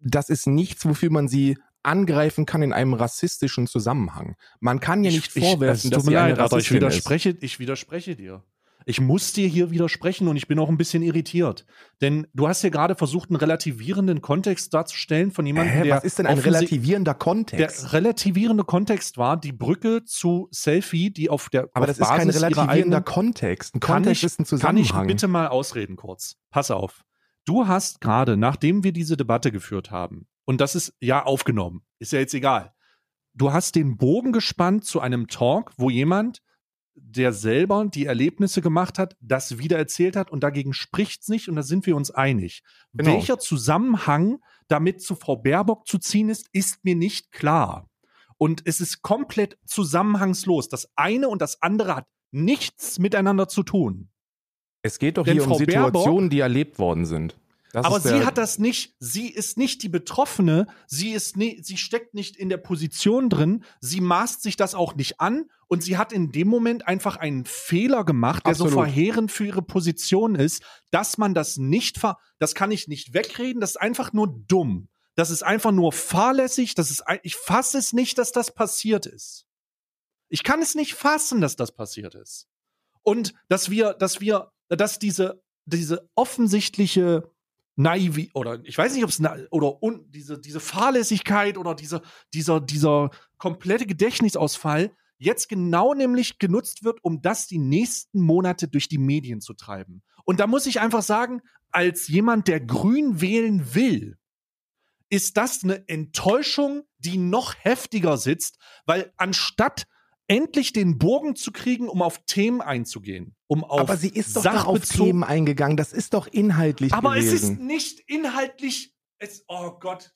das ist nichts, wofür man sie angreifen kann in einem rassistischen Zusammenhang. Man kann ja nicht ich, vorwerfen, ich, dass sie leid, eine Rassistin ich widerspreche, ist. Ich widerspreche dir. Ich muss dir hier widersprechen und ich bin auch ein bisschen irritiert. Denn du hast hier gerade versucht, einen relativierenden Kontext darzustellen von jemandem, Hä, der. Was ist denn ein relativierender Kontext? Der relativierende Kontext war die Brücke zu Selfie, die auf der. Aber auf das Basis ist kein relativierender eigenen, Kontext. Ein Kontext ich, ist ein Zusammenhang. Kann ich bitte mal ausreden kurz? Pass auf. Du hast gerade, nachdem wir diese Debatte geführt haben, und das ist ja aufgenommen, ist ja jetzt egal, du hast den Bogen gespannt zu einem Talk, wo jemand, der selber die Erlebnisse gemacht hat, das wieder erzählt hat und dagegen spricht es nicht und da sind wir uns einig. Genau. Welcher Zusammenhang damit zu Frau Baerbock zu ziehen ist, ist mir nicht klar. Und es ist komplett zusammenhangslos. Das eine und das andere hat nichts miteinander zu tun. Es geht doch Denn hier Frau um Situationen, Baerbock, die erlebt worden sind. Das aber sie hat das nicht, sie ist nicht die Betroffene, sie ist nie, sie steckt nicht in der Position drin, sie maßt sich das auch nicht an und sie hat in dem Moment einfach einen Fehler gemacht, der Absolut. so verheerend für ihre Position ist, dass man das nicht ver, das kann ich nicht wegreden, das ist einfach nur dumm. Das ist einfach nur fahrlässig, das ist, ich fasse es nicht, dass das passiert ist. Ich kann es nicht fassen, dass das passiert ist. Und dass wir, dass wir dass diese, diese offensichtliche naiv oder ich weiß nicht, ob es oder un, diese, diese Fahrlässigkeit oder diese, dieser, dieser komplette Gedächtnisausfall jetzt genau nämlich genutzt wird, um das die nächsten Monate durch die Medien zu treiben. Und da muss ich einfach sagen, als jemand, der grün wählen will, ist das eine Enttäuschung, die noch heftiger sitzt, weil anstatt endlich den Bogen zu kriegen, um auf Themen einzugehen. Um auf aber sie ist doch auf Themen eingegangen. Das ist doch inhaltlich Aber gewesen. es ist nicht inhaltlich. Es, oh Gott.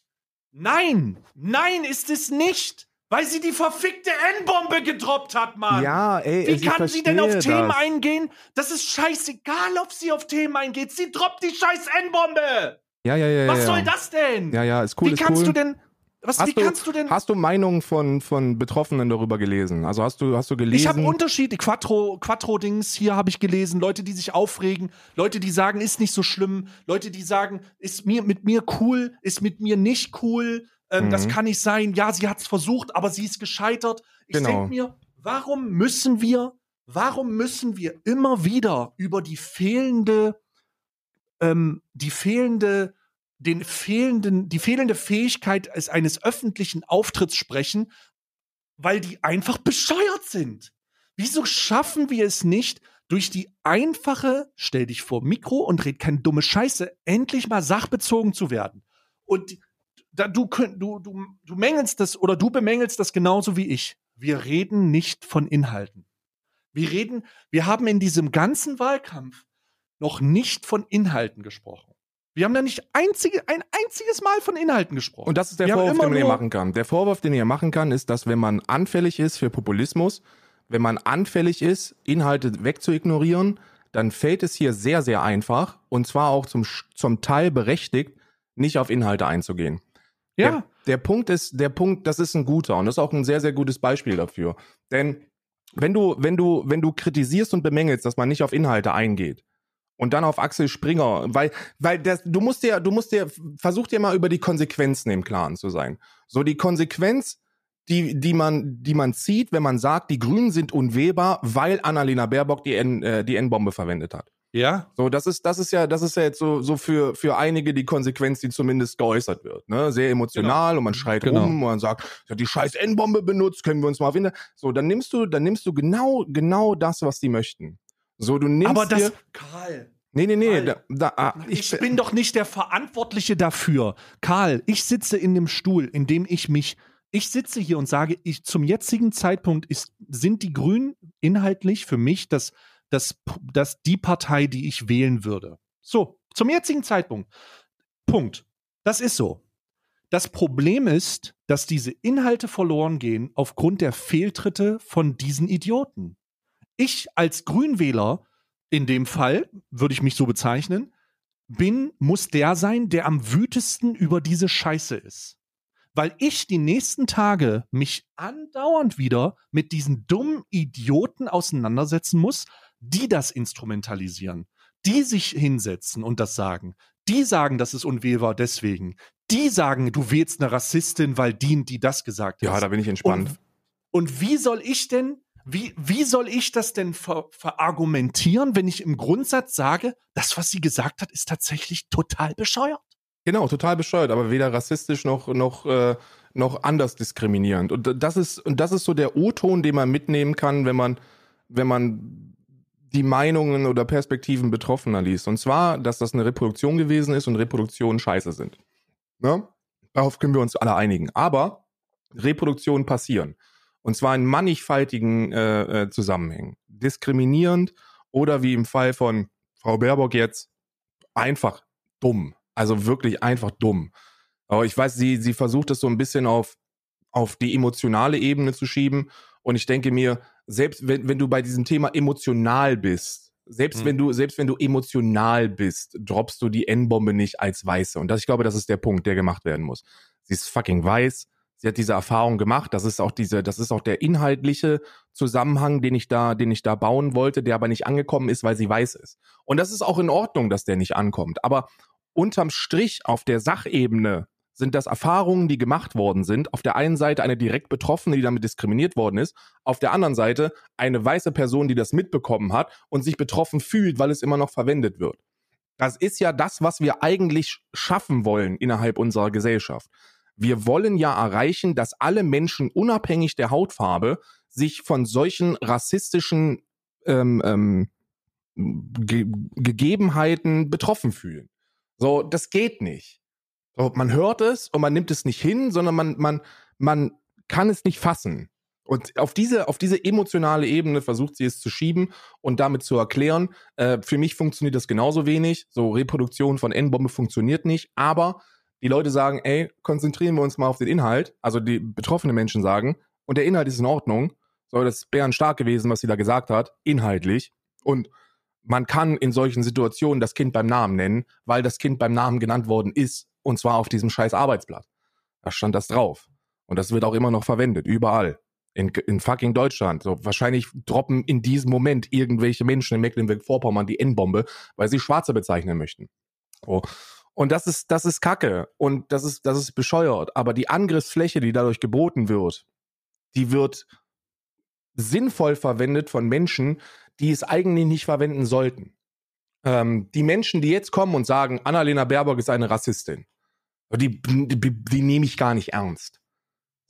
Nein, nein, ist es nicht. Weil sie die verfickte N-Bombe gedroppt hat, Mann. Ja, ey. Wie kann sie denn auf das. Themen eingehen? Das ist scheißegal, ob sie auf Themen eingeht. Sie droppt die scheiß N-Bombe. Ja, ja, ja. Was ja. soll das denn? Ja, ja, ist cool. Wie kannst cool. du denn Was, Hast wie du, kannst du denn? Hast du Meinungen von, von Betroffenen darüber gelesen? Also hast du, hast du gelesen? Ich habe Unterschiede. Quattro, Quattro-Dings hier habe ich gelesen. Leute, die sich aufregen. Leute, die sagen, ist nicht so schlimm. Leute, die sagen, ist mir mit mir cool, ist mit mir nicht cool. Ähm, Mhm. Das kann nicht sein. Ja, sie hat es versucht, aber sie ist gescheitert. Ich Genau. denke mir, warum müssen wir, warum müssen wir immer wieder über die fehlende, ähm, die fehlende, den fehlenden, die fehlende Fähigkeit es- eines öffentlichen Auftritts sprechen, weil die einfach bescheuert sind. Wieso schaffen wir es nicht, durch die einfache, stell dich vor Mikro und red keine dumme Scheiße, endlich mal sachbezogen zu werden? Und da, du, du, du, du mängelst das oder du bemängelst das genauso wie ich. Wir reden nicht von Inhalten. Wir reden, wir haben in diesem ganzen Wahlkampf noch nicht von Inhalten gesprochen. Wir haben da nicht einzige, ein einziges Mal von Inhalten gesprochen. Und das ist der Wir Vorwurf, den man hier machen kann. Der Vorwurf, den ihr machen kann, ist, dass wenn man anfällig ist für Populismus, wenn man anfällig ist, Inhalte wegzuignorieren, dann fällt es hier sehr, sehr einfach und zwar auch zum, zum Teil berechtigt, nicht auf Inhalte einzugehen. ja, Der, der Punkt ist, der Punkt, das ist ein guter und das ist auch ein sehr, sehr gutes Beispiel dafür. Denn wenn du, wenn du, wenn du kritisierst und bemängelst, dass man nicht auf Inhalte eingeht und dann auf Axel Springer, weil, weil das, du musst dir, du musst dir, versuch dir mal über die Konsequenzen im Klaren zu sein. So die Konsequenz, die, die man, die man zieht, wenn man sagt, die Grünen sind unwählbar, weil Annalena Baerbock die N, äh, die N-Bombe verwendet hat. ja, So, das ist, das ist ja, das ist ja jetzt so, so für, für einige die Konsequenz, die zumindest geäußert wird, ne? Sehr emotional und man schreit Genau. rum und man sagt, sie hat die scheiß N-Bombe benutzt, können wir uns mal auf Inter So, dann nimmst du, dann nimmst du genau, genau das, was die möchten. So, du nimmst aber das, dir, Karl, nee, nee, nee, Karl, da, da, ah, Ich, bin doch nicht der Verantwortliche dafür. Karl, ich sitze in dem Stuhl, in dem ich mich. Ich sitze hier und sage, ich, zum jetzigen Zeitpunkt ist, sind die Grünen inhaltlich für mich das, das, das die Partei, die ich wählen würde. So, zum jetzigen Zeitpunkt. Punkt. Das ist so. Das Problem ist, dass diese Inhalte verloren gehen aufgrund der Fehltritte von diesen Idioten. Ich als Grünwähler, in dem Fall, würde ich mich so bezeichnen, bin, muss der sein, der am wütesten über diese Scheiße ist. Weil ich die nächsten Tage mich andauernd wieder mit diesen dummen Idioten auseinandersetzen muss, die das instrumentalisieren, die sich hinsetzen und das sagen. Die sagen, das ist unwählbar deswegen. Die sagen, du wählst eine Rassistin, weil die, die das gesagt ja, hat. da bin ich entspannt. Und, und wie soll ich denn, wie, wie soll ich das denn ver, verargumentieren, wenn ich im Grundsatz sage, das, was sie gesagt hat, ist tatsächlich total bescheuert? Genau, total bescheuert, aber weder rassistisch noch noch äh, noch anders diskriminierend. Und das ist und das ist so der O-Ton, den man mitnehmen kann, wenn man wenn man die Meinungen oder Perspektiven Betroffener liest. Und zwar, dass das eine Reproduktion gewesen ist und Reproduktionen scheiße sind. Ne? Darauf können wir uns alle einigen. Aber Reproduktionen passieren. Und zwar in mannigfaltigen äh, äh, Zusammenhängen. Diskriminierend oder wie im Fall von Frau Baerbock jetzt einfach dumm. Also wirklich einfach dumm. Aber ich weiß, sie, sie versucht es so ein bisschen auf, auf die emotionale Ebene zu schieben. Und ich denke mir, selbst wenn, wenn du bei diesem Thema emotional bist, selbst Mhm. wenn du, selbst wenn du emotional bist, droppst du die N-Bombe nicht als Weiße. Und das, ich glaube, das ist der Punkt, der gemacht werden muss. Sie ist fucking weiß. Sie hat diese Erfahrung gemacht. Das ist auch diese, das ist auch der inhaltliche Zusammenhang, den ich da, den ich da bauen wollte, der aber nicht angekommen ist, weil sie weiß ist. Und das ist auch in Ordnung, dass der nicht ankommt. Aber unterm Strich auf der Sachebene sind das Erfahrungen, die gemacht worden sind. Auf der einen Seite eine direkt Betroffene, die damit diskriminiert worden ist. Auf der anderen Seite eine weiße Person, die das mitbekommen hat und sich betroffen fühlt, weil es immer noch verwendet wird. Das ist ja das, was wir eigentlich schaffen wollen innerhalb unserer Gesellschaft. Wir wollen ja erreichen, dass alle Menschen unabhängig der Hautfarbe sich von solchen rassistischen ähm, ähm, Ge Gegebenheiten betroffen fühlen. So, das geht nicht. So, man hört es und man nimmt es nicht hin, sondern man, man, man kann es nicht fassen. Und auf diese, auf diese emotionale Ebene versucht sie es zu schieben und damit zu erklären, äh, für mich funktioniert das genauso wenig. So, Reproduktion von N-Bombe funktioniert nicht, aber die Leute sagen, ey, konzentrieren wir uns mal auf den Inhalt. Also die betroffenen Menschen sagen, und der Inhalt ist in Ordnung. So, das ist bärenstark gewesen, was sie da gesagt hat, inhaltlich. Und man kann in solchen Situationen das Kind beim Namen nennen, weil das Kind beim Namen genannt worden ist, und zwar auf diesem scheiß Arbeitsblatt. Da stand das drauf. Und das wird auch immer noch verwendet, überall. In, in fucking Deutschland. So, wahrscheinlich droppen in diesem Moment irgendwelche Menschen in Mecklenburg-Vorpommern die N-Bombe, weil sie Schwarze bezeichnen möchten. So. Und das ist, das ist Kacke. Und das ist, das ist bescheuert. Aber die Angriffsfläche, die dadurch geboten wird, die wird sinnvoll verwendet von Menschen, die es eigentlich nicht verwenden sollten. Ähm, die Menschen, die jetzt kommen und sagen, Annalena Baerbock ist eine Rassistin, die, die, die nehme ich gar nicht ernst.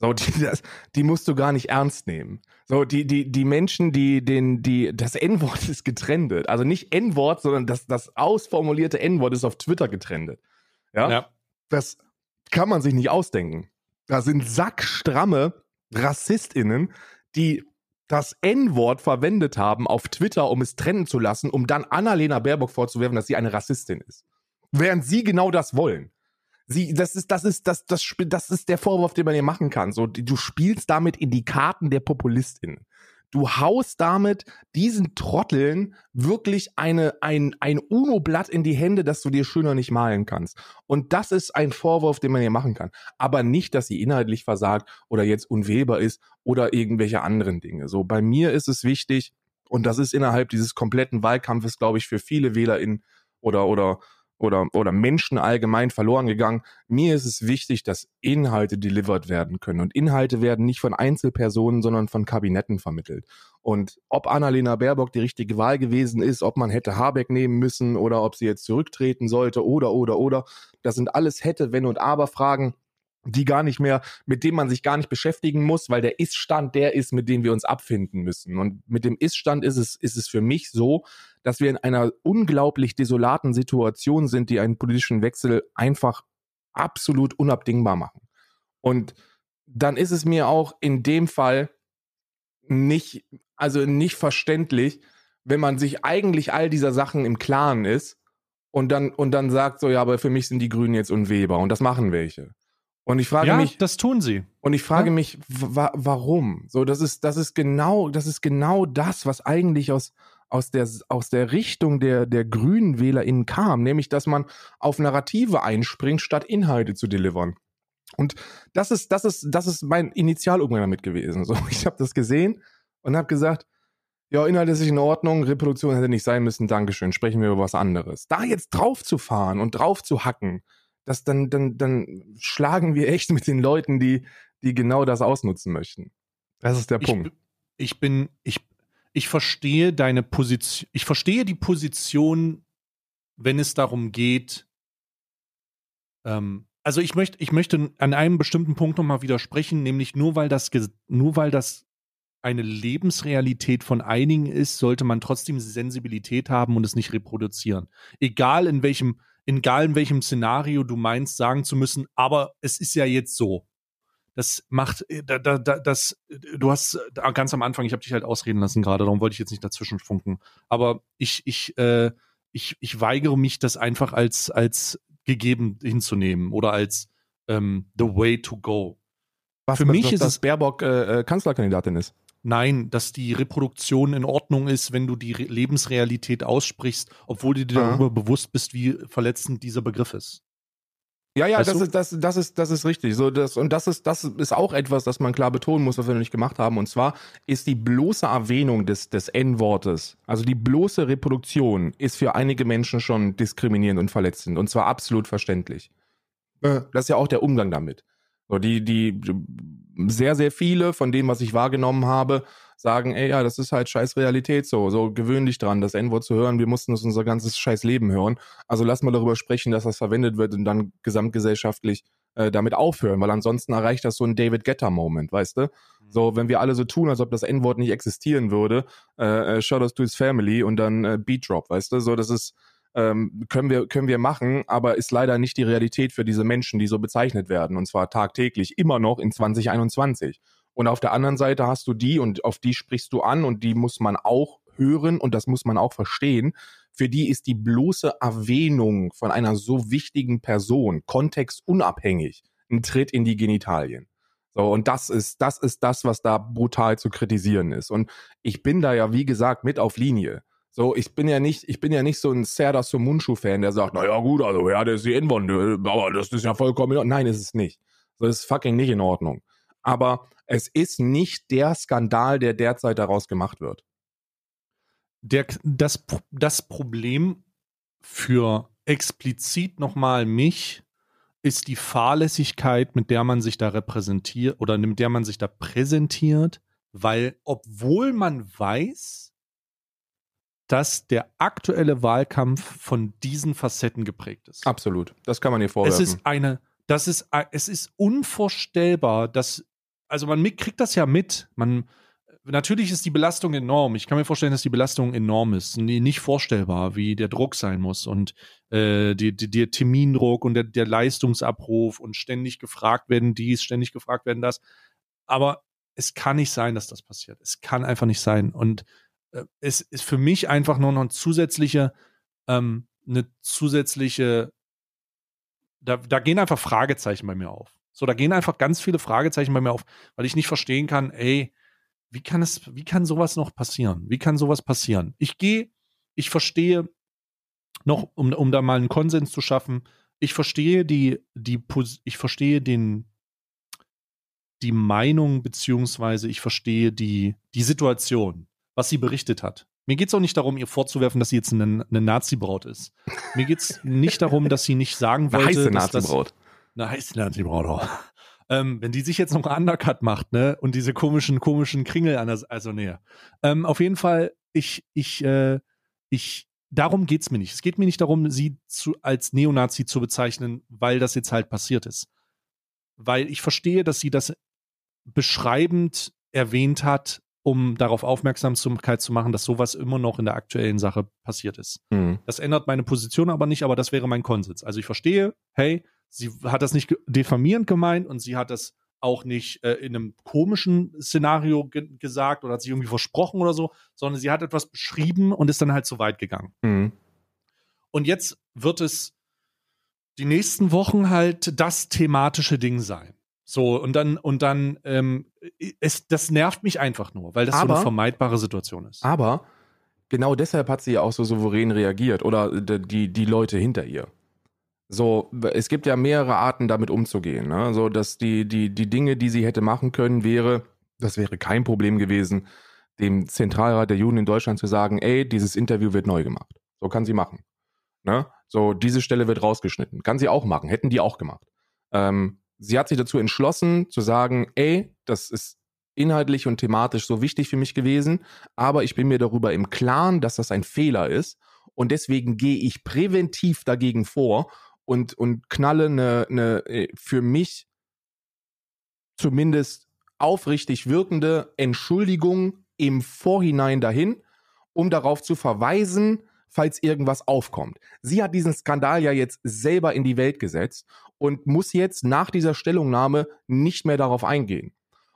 So, die, das, die musst du gar nicht ernst nehmen. So, die, die, die Menschen, die, den, die, das N-Wort ist getrendet. Also nicht N-Wort, sondern das, das ausformulierte N-Wort ist auf Twitter getrendet. Ja? ja. Das kann man sich nicht ausdenken. Da sind sackstramme RassistInnen, die das N-Wort verwendet haben auf Twitter, um es trennen zu lassen, um dann Annalena Baerbock vorzuwerfen, dass sie eine Rassistin ist. Während sie genau das wollen. Sie, das ist, das ist, das, das, das ist der Vorwurf, den man ihr machen kann. So, du spielst damit in die Karten der Populistin. Du haust damit diesen Trotteln wirklich eine, ein, ein UNO-Blatt in die Hände, das du dir schöner nicht malen kannst. Und das ist ein Vorwurf, den man ihr machen kann. Aber nicht, dass sie inhaltlich versagt oder jetzt unwählbar ist oder irgendwelche anderen Dinge. So, bei mir ist es wichtig, und das ist innerhalb dieses kompletten Wahlkampfes, glaube ich, für viele WählerInnen oder, oder oder, oder Menschen allgemein verloren gegangen. Mir ist es wichtig, dass Inhalte delivered werden können. Und Inhalte werden nicht von Einzelpersonen, sondern von Kabinetten vermittelt. Und ob Annalena Baerbock die richtige Wahl gewesen ist, ob man hätte Habeck nehmen müssen oder ob sie jetzt zurücktreten sollte oder, oder, oder, das sind alles hätte, wenn und aber Fragen die gar nicht mehr, mit dem man sich gar nicht beschäftigen muss, weil der Ist-Stand der ist, mit dem wir uns abfinden müssen. Und mit dem Ist-Stand ist es, ist es für mich so, dass wir in einer unglaublich desolaten Situation sind, die einen politischen Wechsel einfach absolut unabdingbar machen. Und dann ist es mir auch in dem Fall nicht, also nicht verständlich, wenn man sich eigentlich all dieser Sachen im Klaren ist und dann, und dann sagt so, ja, aber für mich sind die Grünen jetzt unwählbar und das machen welche. Und ich frage ja, mich, das tun sie. Und ich frage ja? mich, wa warum? So, das ist, das ist genau, das ist genau das, was eigentlich aus, aus der, aus der Richtung der, der grünen WählerInnen kam, nämlich, dass man auf Narrative einspringt, statt Inhalte zu delivern. Und das ist, das ist, das ist mein Initialumgang damit gewesen. So, ich habe das gesehen und habe gesagt, ja, Inhalt ist in Ordnung, Reproduktion hätte nicht sein müssen, Dankeschön, sprechen wir über was anderes. Da jetzt drauf zu fahren und drauf zu hacken, das dann, dann, dann schlagen wir echt mit den Leuten, die, die genau das ausnutzen möchten. Das ist der ich, Punkt. Ich bin, ich, ich verstehe deine Position, ich verstehe die Position, wenn es darum geht, ähm, also ich möchte, ich möchte an einem bestimmten Punkt nochmal widersprechen, nämlich nur weil das, nur weil das eine Lebensrealität von einigen ist, sollte man trotzdem Sensibilität haben und es nicht reproduzieren. Egal in welchem, egal in welchem Szenario du meinst, sagen zu müssen, aber es ist ja jetzt so. Das macht, äh, da, da, das, du hast äh, ganz am Anfang, ich habe dich halt ausreden lassen gerade, darum wollte ich jetzt nicht dazwischen funken. Aber ich, ich, äh, ich, ich weigere mich, das einfach als, als gegeben hinzunehmen oder als ähm, the way to go. Was, Für mich ist dass es Baerbock äh, äh, Kanzlerkandidatin ist. Nein, dass die Reproduktion in Ordnung ist, wenn du die Re Lebensrealität aussprichst, obwohl du dir Aha. darüber bewusst bist, wie verletzend dieser Begriff ist. Ja, ja, das ist, das, das ist, das ist richtig. So, das, und das ist, das ist auch etwas, das man klar betonen muss, was wir noch nicht gemacht haben. Und zwar ist die bloße Erwähnung des, des N-Wortes, also die bloße Reproduktion, ist für einige Menschen schon diskriminierend und verletzend. Und zwar absolut verständlich. Das ist ja auch der Umgang damit. So, die, die, sehr, sehr viele von dem, was ich wahrgenommen habe, sagen, ey, ja, das ist halt scheiß Realität so, so gewöhn dich dran, das N-Wort zu hören, wir mussten es unser ganzes scheiß Leben hören. Also lass mal darüber sprechen, dass das verwendet wird und dann gesamtgesellschaftlich äh, damit aufhören, weil ansonsten erreicht das so ein David Getter-Moment, weißt du? Mhm. So, wenn wir alle so tun, als ob das N-Wort nicht existieren würde, äh, äh shout us to his family und dann äh, Beat Drop, weißt du? So, das ist, ähm, können wir können wir machen, aber ist leider nicht die Realität für diese Menschen, die so bezeichnet werden und zwar tagtäglich immer noch in 2021. Und auf der anderen Seite hast du die und auf die sprichst du an und die muss man auch hören und das muss man auch verstehen. Für die ist die bloße Erwähnung von einer so wichtigen Person kontextunabhängig ein Tritt in die Genitalien. So, und das ist, das ist das, was da brutal zu kritisieren ist. Und ich bin da ja, wie gesagt, mit auf Linie. So, ich bin ja nicht, ich bin ja nicht so ein Serdar Sumunchu-Fan, der sagt, naja gut, also ja, der ist die N-Wand, aber das ist ja vollkommen, nein, ist es nicht. Das ist fucking nicht in Ordnung. Aber es ist nicht der Skandal, der derzeit daraus gemacht wird. Der, das, das Problem für explizit nochmal mich ist die Fahrlässigkeit, mit der man sich da repräsentiert oder mit der man sich da präsentiert, weil obwohl man weiß, dass der aktuelle Wahlkampf von diesen Facetten geprägt ist. Absolut. Das kann man hier vorwerfen. Es ist eine, das ist, es ist unvorstellbar, dass, also man kriegt das ja mit. Man, natürlich ist die Belastung enorm. Ich kann mir vorstellen, dass die Belastung enorm ist. Nicht vorstellbar, wie der Druck sein muss und äh, die, die, der Termindruck und der, der Leistungsabruf und ständig gefragt werden dies, ständig gefragt werden das. Aber es kann nicht sein, dass das passiert. Es kann einfach nicht sein. Und es ist für mich einfach nur noch ein zusätzliche, ähm, eine zusätzliche, da, da gehen einfach Fragezeichen bei mir auf. So, da gehen einfach ganz viele Fragezeichen bei mir auf, weil ich nicht verstehen kann, ey, wie kann es, wie kann sowas noch passieren? Wie kann sowas passieren? Ich gehe, ich verstehe noch, um, um da mal einen Konsens zu schaffen, ich verstehe die, die, ich verstehe den, die Meinung, beziehungsweise ich verstehe die, die Situation was sie berichtet hat. Mir geht es auch nicht darum, ihr vorzuwerfen, dass sie jetzt eine, eine Nazi-Braut ist. Mir geht es nicht darum, dass sie nicht sagen wollte, eine heiße Nazi-Braut. Eine heiße Nazi-Braut auch. Ähm, wenn die sich jetzt noch Undercut macht, ne, und diese komischen, komischen Kringel an der, also näher. Ähm, auf jeden Fall, ich, ich, äh, ich, darum geht's mir nicht. Es geht mir nicht darum, sie zu, als Neonazi zu bezeichnen, weil das jetzt halt passiert ist. Weil ich verstehe, dass sie das beschreibend erwähnt hat, um darauf Aufmerksamkeit zu machen, dass sowas immer noch in der aktuellen Sache passiert ist. Mhm. Das ändert meine Position aber nicht, aber das wäre mein Konsens. Also ich verstehe, hey, sie hat das nicht diffamierend gemeint und sie hat das auch nicht äh, in einem komischen Szenario ge gesagt oder hat sich irgendwie versprochen oder so, sondern sie hat etwas beschrieben und ist dann halt zu weit gegangen. Mhm. Und jetzt wird es die nächsten Wochen halt das thematische Ding sein. So, und dann, und dann, ähm, es, das nervt mich einfach nur, weil das aber, so eine vermeidbare Situation ist. Aber genau deshalb hat sie ja auch so souverän reagiert oder die, die Leute hinter ihr. So, es gibt ja mehrere Arten, damit umzugehen. Ne? So, dass die, die, die Dinge, die sie hätte machen können, wäre, das wäre kein Problem gewesen, dem Zentralrat der Juden in Deutschland zu sagen, ey, dieses Interview wird neu gemacht. So kann sie machen. Ne? So, diese Stelle wird rausgeschnitten. Kann sie auch machen. Hätten die auch gemacht. Ähm, sie hat sich dazu entschlossen zu sagen, ey, das ist inhaltlich und thematisch so wichtig für mich gewesen, aber ich bin mir darüber im Klaren, dass das ein Fehler ist und deswegen gehe ich präventiv dagegen vor und, und knalle eine, eine äh, für mich zumindest aufrichtig wirkende Entschuldigung im Vorhinein dahin, um darauf zu verweisen, falls irgendwas aufkommt. Sie hat diesen Skandal ja jetzt selber in die Welt gesetzt und muss jetzt nach dieser Stellungnahme nicht mehr darauf eingehen.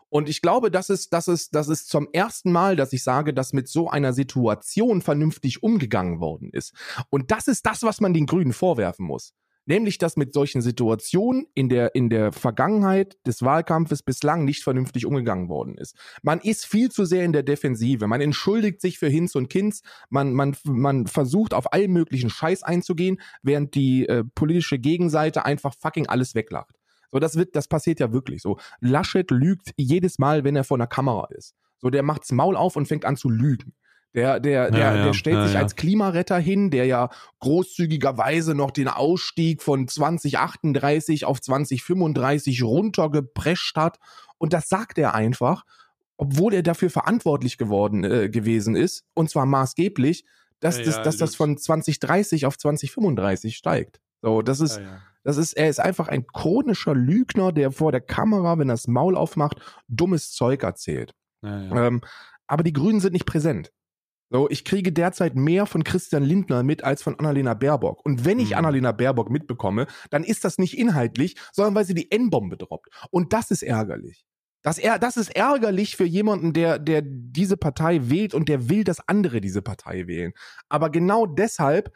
Und ich glaube, das ist, das ist, das ist zum ersten Mal, dass ich sage, dass mit so einer Situation vernünftig umgegangen worden ist. Und das ist das, was man den Grünen vorwerfen muss. Nämlich, dass mit solchen Situationen in der, in der Vergangenheit des Wahlkampfes bislang nicht vernünftig umgegangen worden ist. Man ist viel zu sehr in der Defensive. Man entschuldigt sich für Hinz und Kinz. Man, man, man versucht auf allen möglichen Scheiß einzugehen, während die äh, politische Gegenseite einfach fucking alles weglacht. So, das wird, das passiert ja wirklich so. Laschet lügt jedes Mal, wenn er vor einer Kamera ist. So, der macht's Maul auf und fängt an zu lügen. Der, der, der, ja, der stellt ja, sich als Klimaretter hin, der ja großzügigerweise noch den Ausstieg von 2038 auf 2035 runtergeprescht hat. Und das sagt er einfach, obwohl er dafür verantwortlich geworden äh, gewesen ist, und zwar maßgeblich, dass, das, dass das von 2030 auf 2035 steigt. So, das ist, das ist, er ist einfach ein chronischer Lügner, der vor der Kamera, wenn er das Maul aufmacht, dummes Zeug erzählt. Ähm, aber die Grünen sind nicht präsent. So, ich kriege derzeit mehr von Christian Lindner mit als von Annalena Baerbock. Und wenn ich mhm. Annalena Baerbock mitbekomme, dann ist das nicht inhaltlich, sondern weil sie die N-Bombe droppt. Und das ist ärgerlich. Das, er, das ist ärgerlich für jemanden, der, der diese Partei wählt und der will, dass andere diese Partei wählen. Aber genau deshalb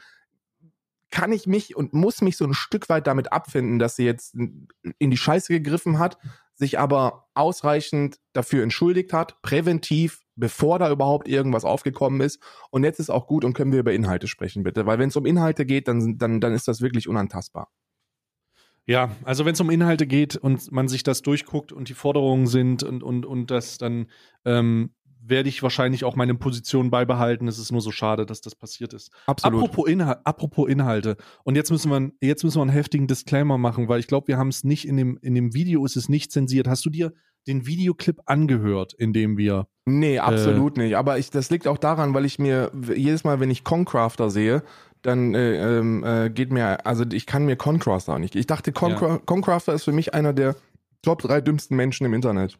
kann ich mich und muss mich so ein Stück weit damit abfinden, dass sie jetzt in die Scheiße gegriffen hat, sich aber ausreichend dafür entschuldigt hat, präventiv, bevor da überhaupt irgendwas aufgekommen ist. Und jetzt ist auch gut und können wir über Inhalte sprechen, bitte. Weil wenn es um Inhalte geht, dann, dann, dann ist das wirklich unantastbar. Ja, also wenn es um Inhalte geht und man sich das durchguckt und die Forderungen sind und, und, und das dann ähm, werde ich wahrscheinlich auch meine Position beibehalten. Es ist nur so schade, dass das passiert ist. Absolut. Apropos, Inhal apropos Inhalte. Und jetzt müssen wir, jetzt müssen wir einen heftigen Disclaimer machen, weil ich glaube, wir haben es nicht in dem, in dem Video ist es nicht zensiert. Hast du dir den Videoclip angehört, in dem wir. Nee, absolut äh, nicht. Aber ich, das liegt auch daran, weil ich mir jedes Mal, wenn ich Concrafter sehe, dann äh, ähm, äh, geht mir, also ich kann mir Concrafter nicht. Ich dachte, Concra ja. Concrafter ist für mich einer der Top drei dümmsten Menschen im Internet.